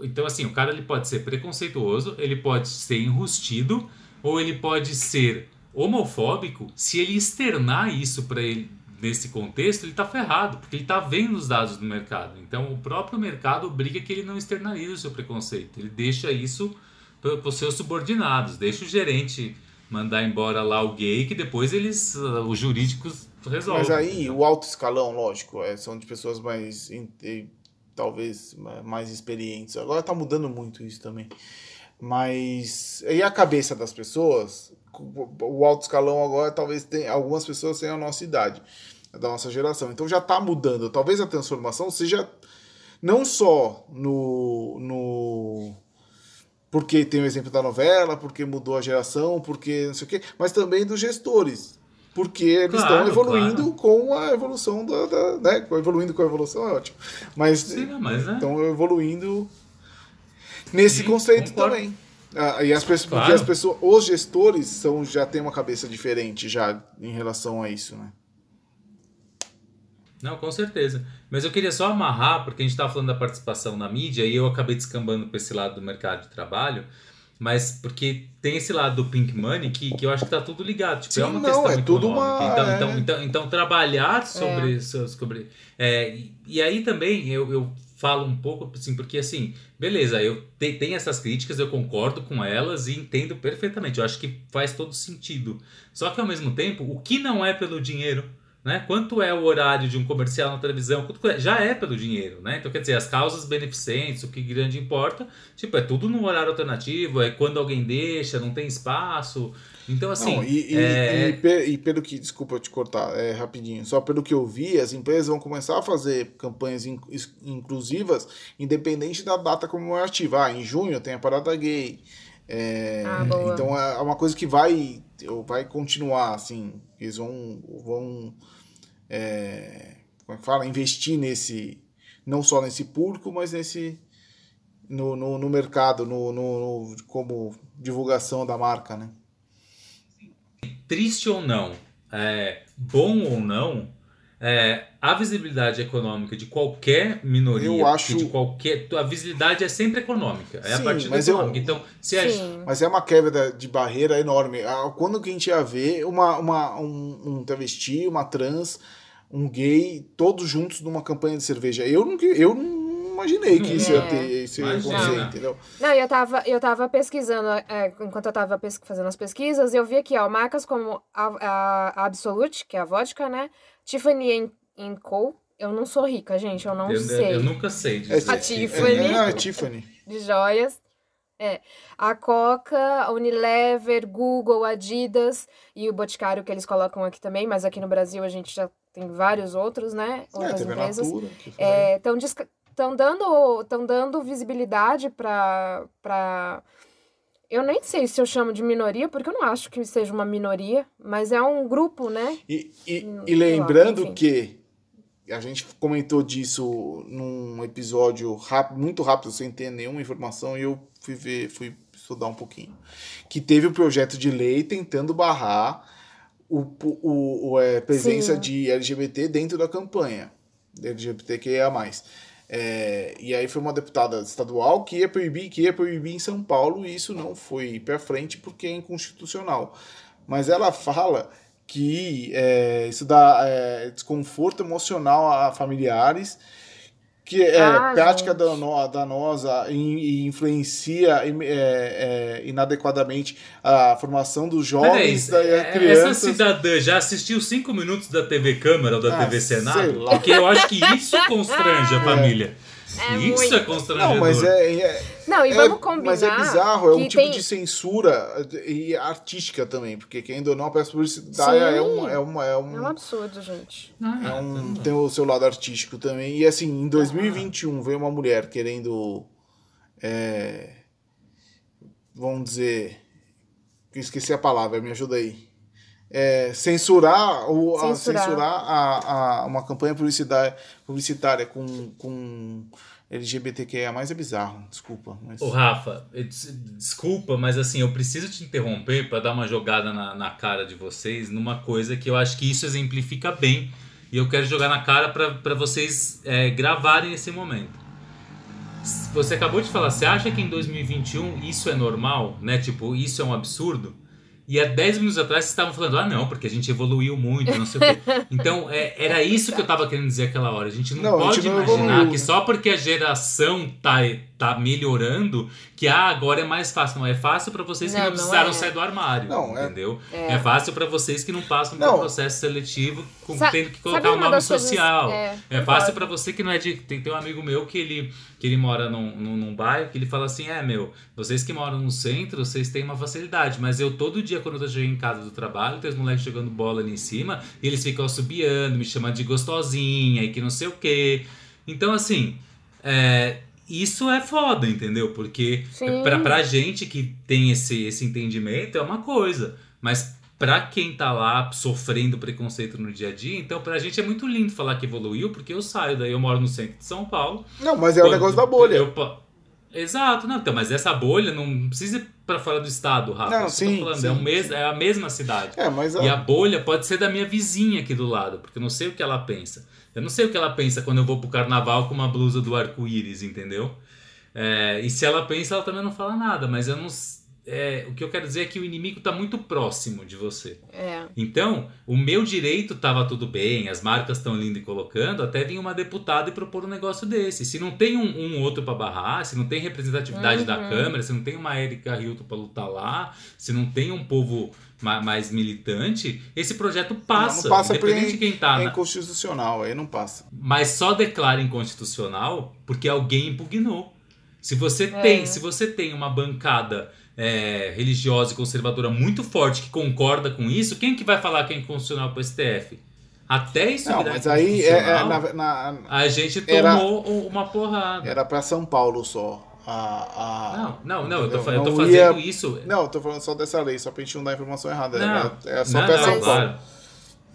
então assim, o cara ele pode ser preconceituoso, ele pode ser enrustido ou ele pode ser homofóbico. Se ele externar isso para ele nesse contexto, ele tá ferrado, porque ele tá vendo os dados do mercado. Então, o próprio mercado obriga que ele não externalize o seu preconceito. Ele deixa isso para os seus subordinados, deixa o gerente mandar embora lá o gay, que depois eles, os jurídicos resolvem. Mas aí, o alto escalão, lógico, é, são de pessoas mais, talvez, ma- mais experientes. Agora tá mudando muito isso também. Mas, e a cabeça das pessoas, o o alto escalão agora talvez tenha, algumas pessoas tenham a nossa idade, da nossa geração. Então já tá mudando. Talvez a transformação seja não só no... no porque tem o exemplo da novela, porque mudou a geração, porque não sei o quê, mas também dos gestores. Porque eles Claro, estão evoluindo claro. com a evolução da, da né? Evoluindo com a evolução é ótimo. Mas Sim, não, mas é. estão evoluindo nesse Sim, conceito concordo. também. Ah, e as pessoas, porque Claro. as pessoas, os gestores são, já têm uma cabeça diferente já em relação a isso, né? Não, com certeza. Mas eu queria só amarrar, porque a gente estava falando da participação na mídia e eu acabei descambando para esse lado do mercado de trabalho, mas porque tem esse lado do Pink Money que, que eu acho que tá tudo ligado. Tipo, é Sim, uma não, questão é tudo econômica. uma- Então, é. então, então, então, trabalhar sobre. sobre é, e, e aí também eu, eu falo um pouco, assim, porque assim, beleza, eu te, tenho essas críticas, eu concordo com elas e entendo perfeitamente. Eu acho que faz todo sentido. Só que ao mesmo tempo, o que não é pelo dinheiro? Né? Quanto é o horário de um comercial na televisão? Quanto é? Já é pelo dinheiro, né? Então, quer dizer, as causas beneficentes, o que grande importa, tipo, é tudo no horário alternativo, é quando alguém deixa, não tem espaço. Então, assim, Não, e, e- é- e pe- e pelo que, desculpa te cortar, é rapidinho, só pelo que eu vi, as empresas vão começar a fazer campanhas in- inclusivas, independente da data comemorativa. Ah, em junho tem a parada gay. É, Ah, então é uma coisa que vai, vai continuar, assim, eles vão, vão é, como é que fala? Investir nesse, não só nesse público, mas nesse, no, no, no mercado, no, no, no- como divulgação da marca, né? triste ou não, é, bom ou não, é, a visibilidade econômica de qualquer minoria, Eu acho- de qualquer, a visibilidade é sempre econômica, é Sim, a partir da mas eu- econômica. Então, se a. Mas é uma quebra de barreira enorme. Ah, Quando que a gente ia ver uma, uma, um, um travesti, uma trans, um gay, todos juntos numa campanha de cerveja? Eu não, eu não imaginei que isso ia É. ter, isso ia acontecer, entendeu? Não, eu tava, eu tava pesquisando, é, enquanto eu tava pes- fazendo as pesquisas, eu vi aqui, ó, marcas como a, a, a Absolute, que é a vodka, né? Tiffany Co. Eu não sou rica, gente, eu não eu, sei. eu nunca sei É, dizer. A Tiffany. É, não, é Tiffany. De joias. É. A Coca, a Unilever, Google, Adidas e o Boticário que eles colocam aqui também, mas aqui no Brasil a gente já tem vários outros, né? É, Outras a empresas. Estão estão dando tão dando visibilidade para para eu nem sei se eu chamo de minoria porque eu não acho que seja uma minoria mas é um grupo né E, e, e lá, lembrando enfim. que a gente comentou disso num episódio rápido, muito rápido, sem ter nenhuma informação, e eu fui ver, fui estudar um pouquinho. Que teve o projeto de lei tentando barrar o, o, o, é, presença Sim. de LGBT dentro da campanha. LGBTQIA. É, e aí foi uma deputada estadual que ia proibir, que ia proibir em São Paulo, e isso não foi para frente porque é inconstitucional. Mas ela fala que é, isso dá é, desconforto emocional a familiares, que é Ah, prática gente. dano- danosa e, e influencia é, é, inadequadamente a formação dos jovens, Peraí, da é- crianças. essa cidadã já assistiu cinco minutos da TV Câmara ou da Ah, TV Senado? Porque eu acho que isso constrange a família. É isso muito. é constrangedor. Não, mas é, é, não e é- vamos combinar mas é bizarro, é um tipo tem... de censura e artística também, porque quem ou não a peça publicitária Sim. é um, é uma, é é um, um absurdo gente Ah, É um, tem o seu lado artístico também. E assim, em 2021 veio uma mulher querendo. é, vamos dizer. eu Esqueci a palavra, me ajuda aí. É, censurar, o, a, Censurar. censurar a, a, uma campanha publicitária, publicitária com, com LGBTQIA é bizarro, desculpa. Mas... Ô, Rafa, desculpa, mas assim, eu preciso te interromper para dar uma jogada na, na cara de vocês numa coisa que eu acho que isso exemplifica bem. E eu quero jogar na cara para vocês é, gravarem esse momento. Você acabou de falar, você acha que em 2021 isso é normal, né? Tipo, isso é um absurdo? E há 10 minutos atrás vocês estavam falando, ah, não, porque a gente evoluiu muito, não sei o quê. Então, é, era isso que eu tava querendo dizer aquela hora. A gente não, Não, pode gente não imaginar evoluiu, que né? só porque a geração tá, tá melhorando, que ah, agora é mais fácil. Não, é fácil pra vocês que Não, não precisaram é. sair do armário, Não, é- entendeu? É. É, fácil pra vocês que não passam por Não. um processo seletivo com, Sa- tendo que colocar um uma nome das coisas- social. é, É fácil pra você que não é de. Tem, tem um amigo meu que ele, que ele mora num, num, num bairro que ele fala assim: é, meu, vocês que moram no centro, vocês têm uma facilidade, mas eu todo dia, quando eu chego em casa do trabalho, tem os moleques jogando bola ali em cima e eles ficam subiando, me chamando de gostosinha e que não sei o quê. Então, assim, é, isso é foda, entendeu? Porque Sim. pra, pra gente que tem esse, esse entendimento é uma coisa, mas pra quem tá lá sofrendo preconceito no dia a dia, então pra gente é muito lindo falar que evoluiu, porque eu saio daí, eu moro no centro de São Paulo. Não, mas é o negócio da bolha. eu Exato, não, então, mas essa bolha não precisa ir pra fora do estado, Rafa. Não, sim, falando, sim, é, o mes é a mesma cidade. É, mas E a bolha pode ser da minha vizinha aqui do lado, porque eu não sei o que ela pensa. Eu não sei o que ela pensa quando eu vou pro carnaval com uma blusa do arco-íris, entendeu? É, e se ela pensa, ela também não fala nada, mas eu não. é, o que eu quero dizer é que o inimigo tá muito próximo de você. é Então, o meu direito tava tudo bem, as marcas estão lindo e colocando, até vir uma deputada e propor um negócio desse. Se não tem um, um outro para barrar, se não tem representatividade da Uhum. Câmara, se não tem uma Erika Hilton para lutar lá, se não tem um povo mais militante, esse projeto passa, não passa porque independente de quem tá. é na- inconstitucional, aí não passa. mas só declara inconstitucional porque alguém impugnou. Se você É. tem, se você tem uma bancada é, religiosa e conservadora muito forte que concorda com isso, quem que vai falar que é inconstitucional para o STF? Até isso Não, virar mas aí é, é, na, na- a gente era- tomou u- uma porrada. era pra São Paulo só. A, a, Não, não, não, eu tô, eu tô Não fazendo ia- isso. Não, eu tô falando só dessa lei, só pra gente não dar a informação errada. Não, Era- é só não, pra não, claro.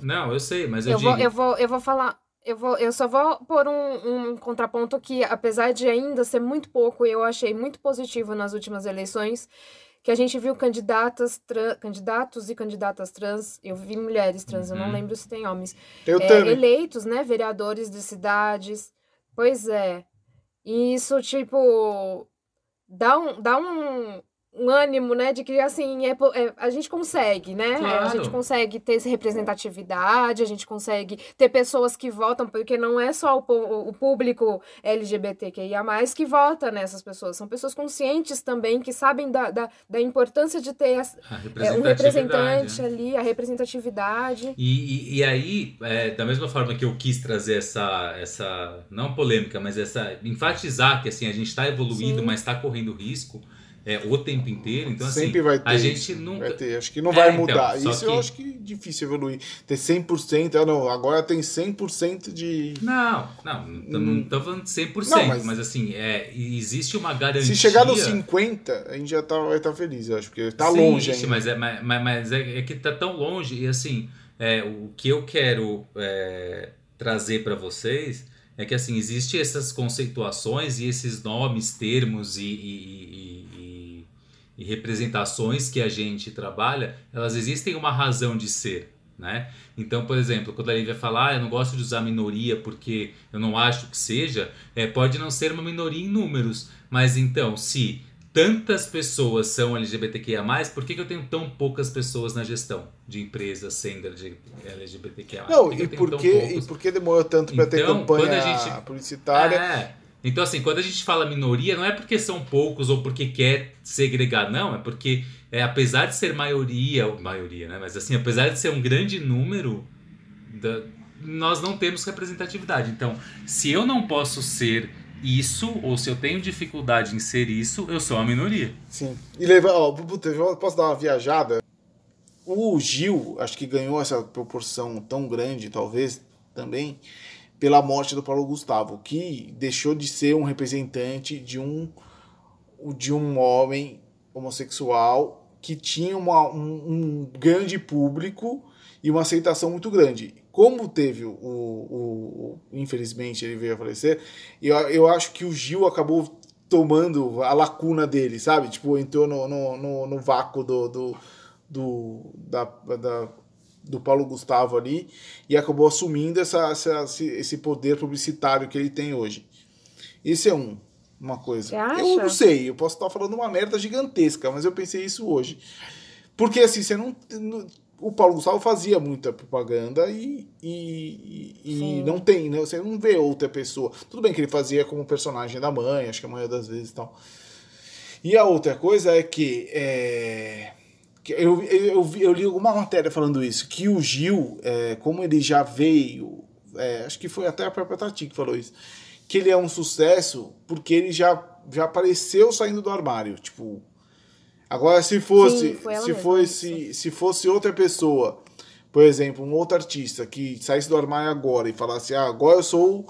Não, eu sei, mas eu, eu digo. vou eu vou eu vou falar eu vou eu só vou pôr um, um contraponto que apesar de ainda ser muito pouco eu achei muito positivo nas últimas eleições que a gente viu candidatas candidatos e candidatas trans, eu vi mulheres trans, eu não Uhum. lembro se tem homens, Eu é, também. eleitos, né, vereadores de cidades. Pois é. E isso, tipo, dá um, dá um, um ânimo, né, de que, assim, é, é, a gente consegue, né? A Claro. gente consegue ter essa representatividade, a gente consegue ter pessoas que votam, porque não é só o, o público LGBTQIA+, que vota nessas pessoas. São pessoas conscientes também, que sabem da, da, da importância de ter as- A é, um representante né? ali, a representatividade. E, e, e aí, é, da mesma forma que eu quis trazer essa, essa não polêmica, mas essa enfatizar que assim a gente está evoluindo, Sim. mas está correndo risco é, o tempo inteiro. Então assim, Sempre vai ter. a gente nunca Vai ter. Acho que não É, vai então, mudar. só Isso que- eu acho que é difícil evoluir. Ter 100%. Ah, não, agora tem 100% de. Não, não, não, não tô falando de 100%, Não, mas, mas- assim, é, existe uma garantia. Se chegar nos 50, a gente já tá, vai estar feliz, eu acho, porque tá Sim, longe ixi, ainda. Mas, é, mas, mas- é, é que tá tão longe e assim, é, o que eu quero é, trazer para vocês é que assim, existe essas conceituações e esses nomes, termos e, e- e- representações que a gente trabalha, elas existem uma razão de ser. Né? Então, por exemplo, quando a Lívia fala, ah, eu não gosto de usar minoria porque eu não acho que seja, é, pode não ser uma minoria em números, mas então, se tantas pessoas são LGBTQIA+, por que, que eu tenho tão poucas pessoas na gestão de empresas sendo LG- LGBTQIA+. Não, Por que e por, que, e por que demorou tanto ter Então, campanha quando a gente- publicitária? É. Então, assim, quando a gente fala minoria, não é porque são poucos ou porque quer segregar, não. É porque, é, apesar de ser maioria, maioria, né? Mas assim, apesar de ser um grande número, da- nós não temos representatividade. Então, se eu não posso ser isso, ou se eu tenho dificuldade em ser isso, eu sou uma minoria. Sim. E levar, ó, puta, eu posso dar uma viajada? O Gil, acho que ganhou essa proporção tão grande, talvez, também, pela morte do Paulo Gustavo, que deixou de ser um representante de um, de um homem homossexual que tinha uma, um, um grande público e uma aceitação muito grande. Como teve o, o, o- infelizmente ele veio a falecer, eu, eu acho que o Gil acabou tomando a lacuna dele, sabe? Tipo, entrou no, no, no, no vácuo do, do, do, da, da- do Paulo Gustavo ali e acabou assumindo essa, essa- esse, poder publicitário que ele tem hoje. Esse é um, uma coisa. Eu não sei, eu posso estar falando uma merda gigantesca, mas eu pensei isso hoje. Porque assim, você não. O Paulo Gustavo fazia muita propaganda e, e, e- não tem, né? Você não vê outra pessoa. Tudo bem que ele fazia como personagem da mãe, acho que a maioria das vezes e tal. E a outra coisa é que. é, que eu, eu, eu, li alguma matéria falando isso, que o Gil, é, como ele já veio. é, acho que foi até a própria Tati que falou isso. Que ele é um sucesso porque ele já, já apareceu saindo do armário. Tipo. Agora, se fosse. Sim, se fosse se fosse outra pessoa, por exemplo, um outro artista que saísse do armário agora e falasse, ah, agora eu sou.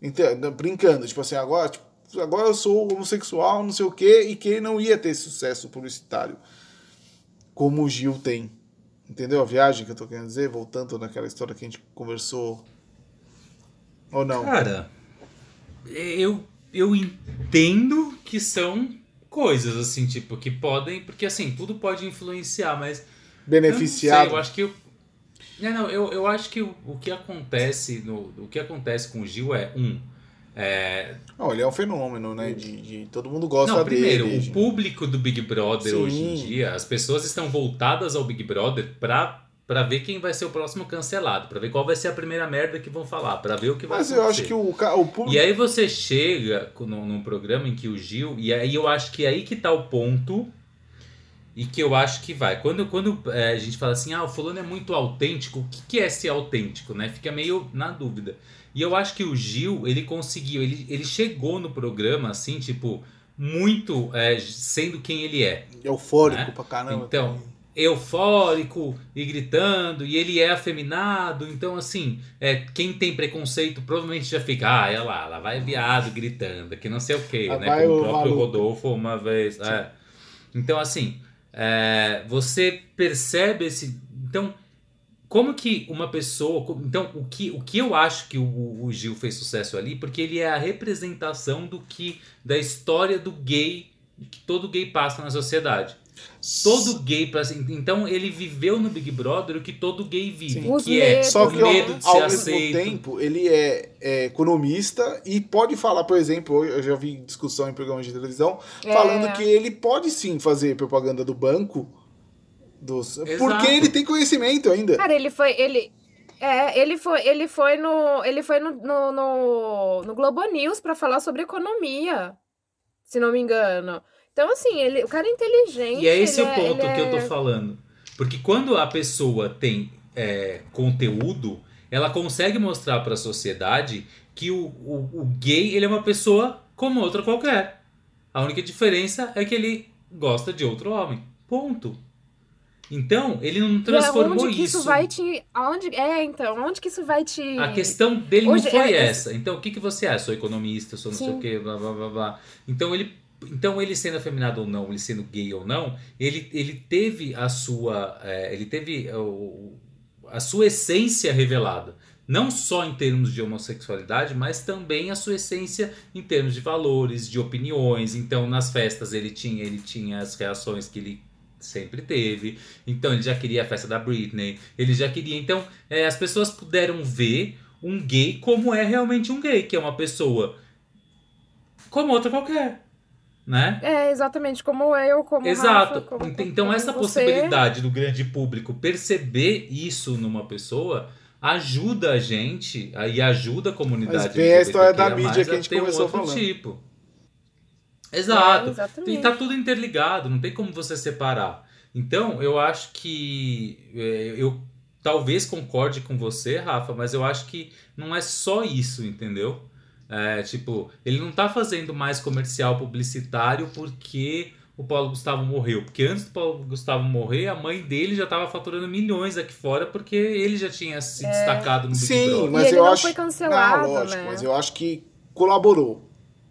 ente- Brincando, tipo assim, agora, tipo, agora eu sou homossexual, não sei o quê, e que ele não ia ter sucesso publicitário como o Gil tem. Entendeu a viagem que eu tô querendo dizer? Voltando naquela história que a gente conversou. Ou não? Cara, eu, eu entendo que são coisas, assim, tipo, que podem. Porque, assim, tudo pode influenciar, mas. Beneficiado. Eu, eu acho que. Eu, não, não, eu, eu acho que o, o que acontece no, o que acontece com o Gil é um. É, Não, ele é um fenômeno, né? De, de- todo mundo gosta não, primeiro, dele. o gente. público do Big Brother Sim. hoje em dia, as pessoas estão voltadas ao Big Brother pra, pra ver quem vai ser o próximo cancelado, pra ver qual vai ser a primeira merda que vão falar, pra ver o que vai Mas acontecer. eu acho que o, o público. E aí você chega num, num programa em que o Gil. E aí eu acho que é aí que tá o ponto. E que eu acho que vai. Quando, quando é, a gente fala assim, ah, o fulano é muito autêntico, o que, que é ser autêntico, né? Fica meio na dúvida. E eu acho que o Gil, ele conseguiu, ele, ele chegou no programa, assim, tipo, muito é, sendo quem ele é. eufórico né? pra caramba. Então, também. eufórico e gritando, e ele é afeminado, então assim, é, quem tem preconceito provavelmente já fica, ah, é lá, lá vai viado gritando, que não sei o que, né? Como o o próprio maluco. Rodolfo uma vez. é. Então, assim, é, você percebe esse. Então, como que uma pessoa. Então, o que, o que eu acho que o, o Gil fez sucesso ali, porque ele é a representação do que. da história do gay que todo gay passa na sociedade. todo gay pra, então ele viveu no Big Brother o que todo gay vive, Sim. Os que é medos, Só que ao, medo de ao ser mesmo aceito. tempo, ele é, é economista e pode falar, por exemplo, eu já vi discussão em programas de televisão, É. falando que ele pode sim fazer propaganda do banco, dos, porque ele tem conhecimento ainda. Cara, ele foi. Ele, é, ele foi, ele foi no. Ele foi no, no, no, no Globo News pra falar sobre economia. Se não me engano. Então, assim, ele, o cara é inteligente. E é esse o ponto ele que eu tô é- falando. Porque quando a pessoa tem é, conteúdo, ela consegue mostrar pra sociedade que o, o, o gay ele é uma pessoa como outra qualquer. A única diferença é que ele gosta de outro homem. Ponto. Então, ele não transformou onde que isso. isso. vai te. Aonde, é, então, onde que isso vai te. A questão dele Hoje não foi é- essa. Então, o que, que você é? Sou economista, sou não sei Sim. o quê, blá blá blá blá. Então ele, então ele sendo afeminado ou não, ele sendo gay ou não, ele, ele teve a sua, é, ele teve a sua essência revelada. Não só em termos de homossexualidade, mas também a sua essência em termos de valores, de opiniões. Então, nas festas ele tinha, ele tinha as reações que ele sempre teve. Então, ele já queria a festa da Britney, ele já queria. Então, é, as pessoas puderam ver um gay como é realmente um gay, que é uma pessoa como outra qualquer, né? É, exatamente, como eu, como o Exato. Rafa, como- Ent- então como essa você. possibilidade do grande público perceber isso numa pessoa ajuda a gente e ajuda a comunidade Mas vem a história da mídia que a gente um começou outro falando. tipo. Exato. É. E tá tudo interligado, não tem como você separar. Então, eu acho que é, eu talvez concorde com você, Rafa, mas eu acho que não é só isso, entendeu? É, tipo, ele não tá fazendo mais comercial publicitário porque o Paulo Gustavo morreu. Porque antes do Paulo Gustavo morrer, a mãe dele já tava faturando milhões aqui fora porque ele já tinha se destacado no Big Sim, Brother. mas ele eu não acho. foi cancelado, não, lógico, né? mas eu acho que colaborou.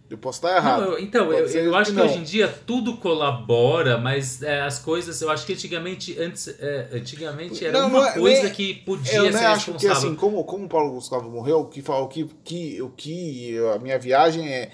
Eu posso estar errado. Não, eu- então, eu, eu acho que não. hoje em dia tudo colabora, mas é, as coisas, eu acho que antigamente, antes, é, antigamente era Não, uma não é- coisa nem- que podia Eu ser nem acho que responsável. assim, como, como o Paulo Gustavo morreu, o que, o que, que, o que a minha viagem é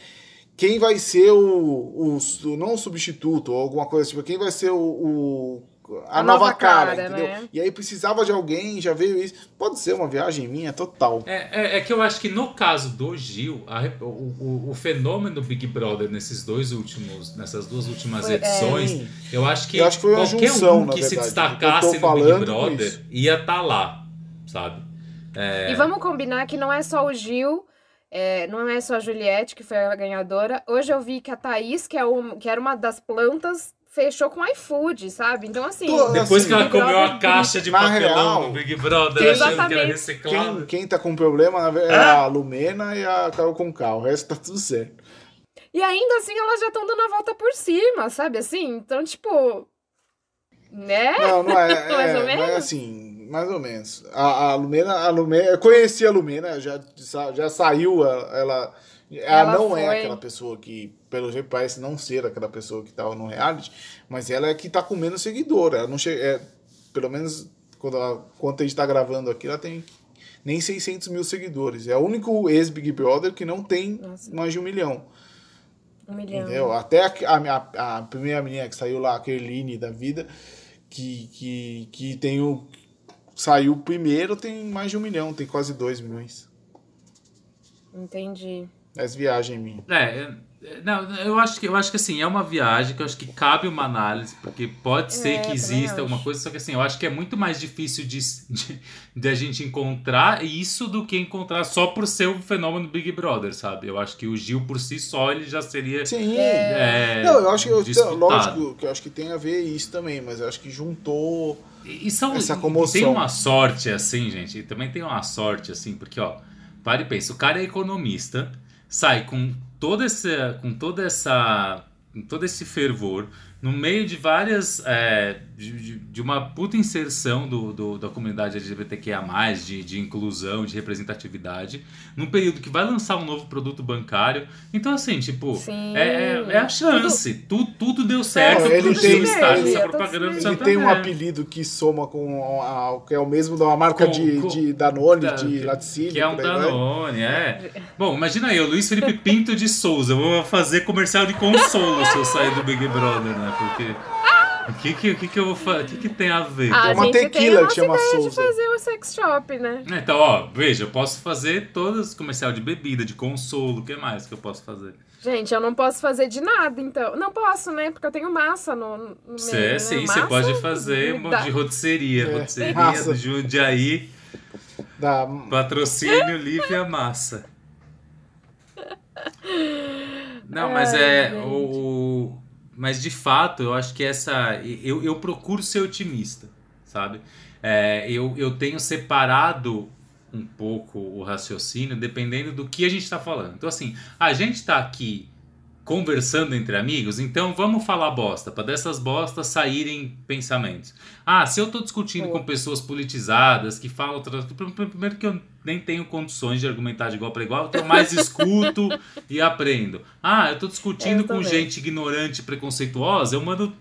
quem vai ser o, o, o- não o substituto ou alguma coisa tipo, quem vai ser o, o- a, A nova, nova cara, cara, entendeu? né? E aí precisava de alguém, já veio isso. Pode ser uma viagem minha total. É, é, é que eu acho que no caso do Gil, a o, o, o fenômeno Big Brother nesses dois últimos, nessas duas últimas Foi- é. edições, Sim. eu acho que Eu acho que qualquer junção, um que se verdade. destacasse Eu no Big Brother ia estar lá, sabe? E vamos combinar que não é só o Gil, é, não é só a Juliette que foi a ganhadora. Hoje eu vi que a Thaís, que, é um, que era uma das plantas, fechou com iFood, sabe? Então, assim. Tô- Depois assim, que ela comeu a Brother, caixa de papelão real, no Big Brother, quem- achando que era reciclado. Quem, quem tá com problema é a Lumena e a Carol Conká. O resto tá tudo certo. E ainda assim elas já estão dando a volta por cima, sabe? Assim, então, tipo. Né? Não, não é. Mais ou é, não é menos? assim, mais ou menos. A, a Lumena, a Lumena, eu conheci a Lumena, já, já saiu, ela, ela, ela Ela não é foi. aquela pessoa que, pelo jeito, parece não ser aquela pessoa que tava no reality, mas ela é que tá com menos seguidor. Ela não chega, é, pelo menos quando, ela, quando a gente tá gravando aqui, ela tem nem 600 mil seguidores. É o único ex-Big Brother que não tem Nossa. mais de um milhão. Um milhão. Entendeu? Até a, a, a primeira menina que saiu lá, a Kerline da vida, que, que, que tem o. Saiu primeiro, tem mais de um milhão, tem quase dois milhões. Entendi. As viagens minhas. É, é, não, eu acho que eu acho que assim, é uma viagem que eu acho que cabe uma análise, porque pode ser É, que exista alguma coisa, só que assim, eu acho que é muito mais difícil de, de, de a gente encontrar isso do que encontrar só por ser o fenômeno Big Brother, sabe? Eu acho que o Gil por si só ele já seria Sim. é, Não, eu acho que eu, disputado. lógico que eu acho que tem a ver isso também, mas eu acho que juntou. E, e são, Essa e comoção. tem uma sorte assim, gente. E também tem uma sorte assim, porque ó, pare e pensa, o cara é economista, sai com toda essa, com toda essa, com todo esse fervor no meio de várias, é, de, de- de uma puta inserção do, do- da comunidade LGBTQIA+, de, de inclusão, de representatividade, num período que vai lançar um novo produto bancário. Então assim, tipo, é, é, é a chance. Tudo, tudo deu certo Não, ele pro tem- ele- nessa propaganda Ele Santander. tem um apelido que soma com a, que é o mesmo da marca Com- de, com- de Danone, Da- de laticínio. Que é um aí. Danone, é. Bom, imagina eu, Luiz Felipe Pinto de Souza. eu Vou fazer comercial de consolo se eu sair do Big Brother, né? Porque. O que que, o que, que eu vou fazer? O que, que tem a ver? Ah, É uma gente tem tequila a que nossa chama ideia Souza. de fazer o sex shop, né? Então, ó, veja, eu posso fazer todos os comercial de bebida, de consolo, o que mais que eu posso fazer? Gente, eu não posso fazer de nada, então. Não posso, né? Porque eu tenho massa no, no meio, Você, né? sim, você pode fazer um de rotisseria, É, rotisseria do Jundiaí, Da... patrocínio Lívia Massa. Não, mas é o, o- mas de fato, eu acho que essa eu, eu procuro ser otimista, sabe? É, eu, eu tenho separado um pouco o raciocínio dependendo do que a gente está falando. Então, assim, a gente está aqui conversando entre amigos, então vamos falar bosta, para dessas bostas saírem pensamentos. Ah, se eu tô discutindo com pessoas politizadas que falam. Primeiro que eu nem tenho condições de argumentar de igual para igual, então eu mais escuto e aprendo. Ah, eu tô discutindo Eu com gente ignorante e preconceituosa, eu mando,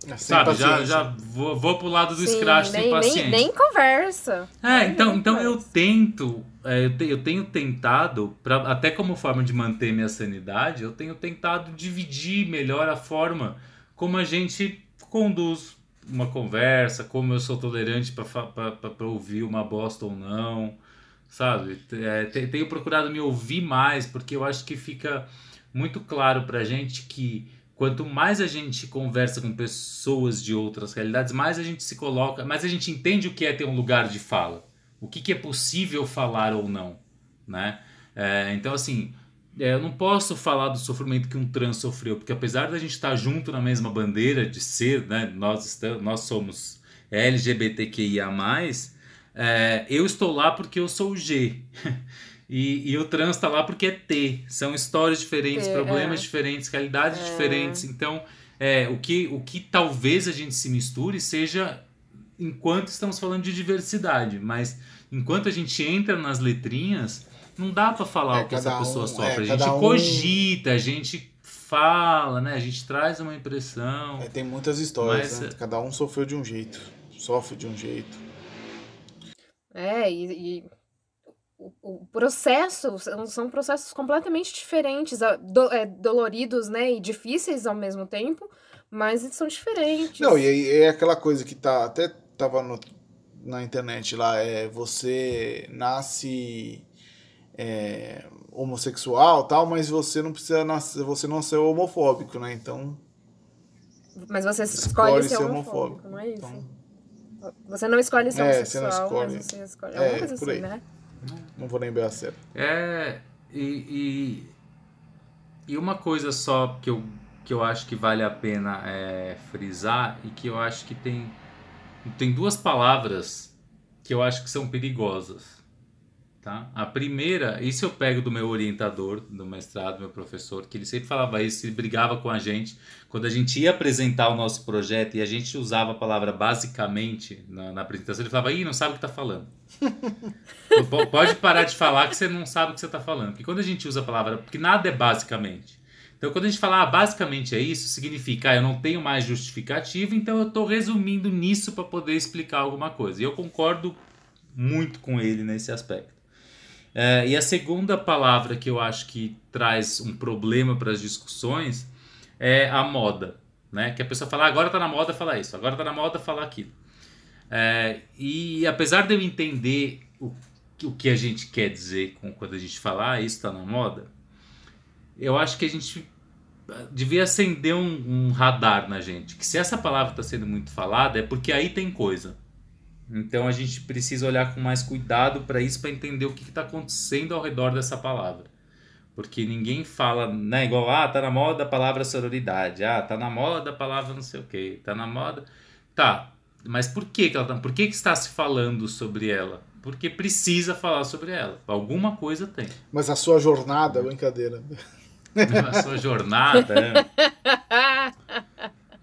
Sem sabe, já, paciência. já vou, vou pro lado do Sim, scratch sem nem, nem, paciência. nem conversa. É, Nem- então, nem então eu conversa. tento, é, eu, te- eu tenho tentado, pra, até como forma de manter minha sanidade, eu tenho tentado dividir melhor a forma como a gente conduz uma conversa, como eu sou tolerante para ouvir uma bosta ou não, sabe? É, te- tenho procurado me ouvir mais, porque eu acho que fica muito claro pra gente que quanto mais a gente conversa com pessoas de outras realidades, mais a gente se coloca, mais a gente entende o que é ter um lugar de fala, o que, que é possível falar ou não, né? É, então, assim, é, eu não posso falar do sofrimento que um trans sofreu, porque apesar da gente estar junto na mesma bandeira de ser, né, nós, estamos, nós somos LGBTQIA+, é, eu estou lá porque eu sou o G. E, e o trans está lá porque é T. São histórias diferentes, T, problemas é. diferentes, realidades diferentes. Então, é, o, que, o que talvez a gente se misture seja enquanto estamos falando de diversidade. Mas enquanto a gente entra nas letrinhas, não dá para falar É, o que essa pessoa um- sofre. é, a gente um- cogita, a gente fala, né? A gente traz uma impressão. É, tem muitas histórias, Mas, né? é- Cada um sofreu de um jeito. Sofre de um jeito. É, e, e o, o processo são, são processos completamente diferentes, do- é, doloridos, né, e difíceis ao mesmo tempo, mas eles são diferentes. Não, e aí é aquela coisa que tá. Até tava no- na internet lá, é você nasce é, homossexual tal, mas você não precisa nascer, você não ser homofóbico, né? Então. Mas você escolhe, Escolhe ser ser homofóbico, homofóbico, não é isso? então- Você não escolhe ser É, você não escolhe. mas você escolhe. É, Alguma coisa por assim, aí. né? Não vou lembrar certo. É, e, e, e uma coisa só que eu, que eu acho que vale a pena é, frisar e que eu acho que tem, tem duas palavras que eu acho que são perigosas. Tá? A primeira, isso eu pego do meu orientador, do mestrado, meu professor, que ele sempre falava isso, ele brigava com a gente. Quando a gente ia apresentar o nosso projeto e a gente usava a palavra basicamente na, na apresentação, ele falava, ih, não sabe o que tá falando. Pode parar de falar que você não sabe o que você está falando. Porque quando a gente usa a palavra. Porque nada é basicamente. Então, quando a gente fala ah, basicamente é isso, significa ah, eu não tenho mais justificativa, então eu estou resumindo nisso para poder explicar alguma coisa. E eu concordo muito com ele nesse aspecto. É, e a segunda palavra que eu acho que traz um problema para as discussões é a moda. Né? Que a pessoa fala, ah, agora está na moda falar isso, agora está na moda falar aquilo. É, e apesar de eu entender o, o que a gente quer dizer com, quando a gente fala, ah, isso está na moda, eu acho que a gente ah, devia acender um, um radar na gente. Que se essa palavra está sendo muito falada, é porque aí tem coisa. Então a gente precisa olhar com mais cuidado para isso, para entender o que está acontecendo ao redor dessa palavra. Porque ninguém fala, né, igual, ah, tá na moda a palavra sororidade, ah, tá na moda a palavra não sei o que, tá na moda. Tá, mas por que, que ela tá, por que, que está se falando sobre ela? Porque precisa falar sobre ela. Alguma coisa tem. Mas a sua jornada, brincadeira. A sua jornada. né?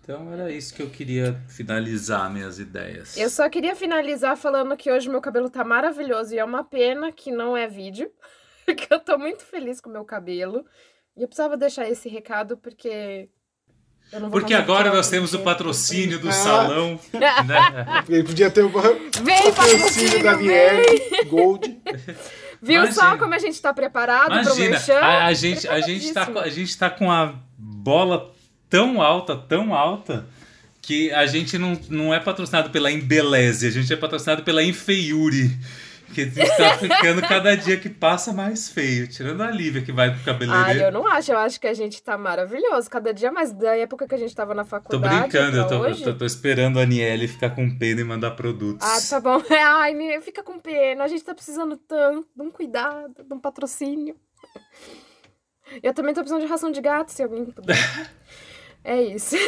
Então era isso que eu queria finalizar minhas ideias. Eu só queria finalizar falando que hoje meu cabelo tá maravilhoso e é uma pena que não é vídeo, porque eu tô muito feliz com o meu cabelo. E eu precisava deixar esse recado porque eu não vou Porque agora nós o temos o patrocínio do Ah. salão, né? Ele podia ter o Vem, patrocínio da! Vier Gold. Viu só Imagina. como a gente tá preparado pro Imagina, merchan? a, a gente, a, tá, com- a gente tá com a bola tão alta, tão alta, que a gente não, não é patrocinado pela Embeleze, a gente é patrocinado pela Enfeiure. Que está ficando cada dia que passa mais feio. Tirando a Lívia que vai pro cabeleireiro. eu não acho. Eu acho que a gente tá maravilhoso. Cada dia mais. Da época que a gente tava na Tô faculdade. brincando, eu tô, hoje... tô, tô esperando a Aniele ficar com pena e mandar produtos. Ah, tá bom. Ai, fica com pena. A gente tá precisando tanto de um cuidado, de um patrocínio. Eu também tô precisando de ração de gato, se alguém puder. É isso.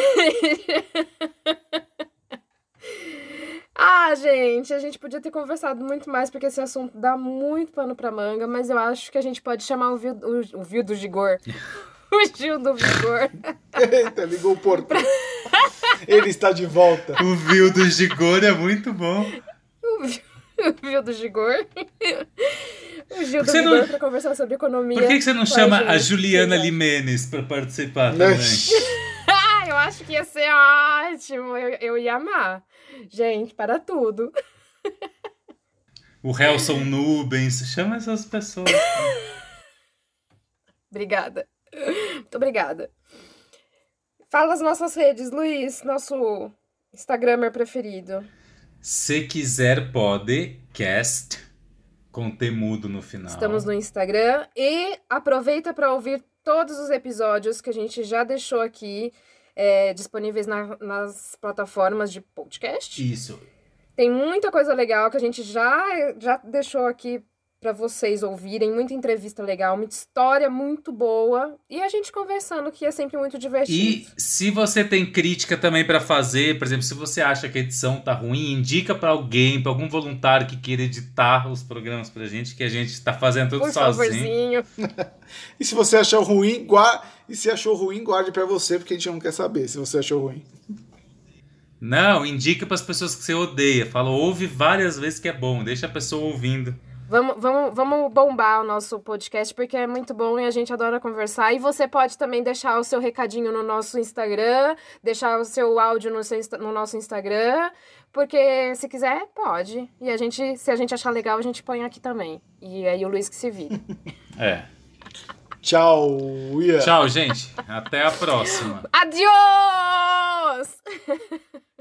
Ah, gente, a gente podia ter conversado muito mais, porque esse assunto dá muito pano pra manga, mas eu acho que a gente pode chamar o Vil, o, o Vil do Gigor. O Gil do Vigor. Eita, ligou o portão. Ele está de volta. O Vil do Gigor é muito bom. O Vil, o Vil do Gigor. O Gil do Vigor não- pra conversar sobre economia. Por que, que você não chama gente? a Juliana. Limenes pra participar também? Eu acho que ia ser ótimo. Eu, eu ia amar. Gente, para tudo. O Helson Nubens. Chama essas pessoas. Obrigada. Muito obrigada. Fala as nossas redes, Luiz, nosso Instagramer preferido. Se quiser, pode. Cast. Com temudo no final. Estamos no Instagram e aproveita para ouvir todos os episódios que a gente já deixou aqui é, disponíveis na- nas plataformas de podcast. Isso. Tem muita coisa legal que a gente já, já deixou aqui para vocês ouvirem, muita entrevista legal, muita história muito boa e a gente conversando que é sempre muito E divertido. se você tem crítica também pra fazer, por exemplo, se você acha que a edição tá ruim, indica pra alguém, pra algum voluntário que queira editar os programas pra gente, que a gente tá fazendo tudo Por sozinho. favorzinho. E se você achou ruim, guarde. E se achou ruim, guarde pra você, porque a gente não quer saber se você achou ruim. Não, indica pras pessoas que você odeia. Fala, ouve várias vezes que é bom, deixa a pessoa ouvindo. Vamos, vamos, vamos bombar o nosso podcast, porque é muito bom e a gente adora conversar. E você pode também deixar o seu recadinho no nosso Instagram, deixar o seu áudio no, seu no nosso Instagram, porque se quiser, pode. E a gente, se a gente achar legal, a gente põe aqui também. E aí o Luiz que se vira. É. Tchau, Ia. Tchau, gente. Até a próxima. Adiós!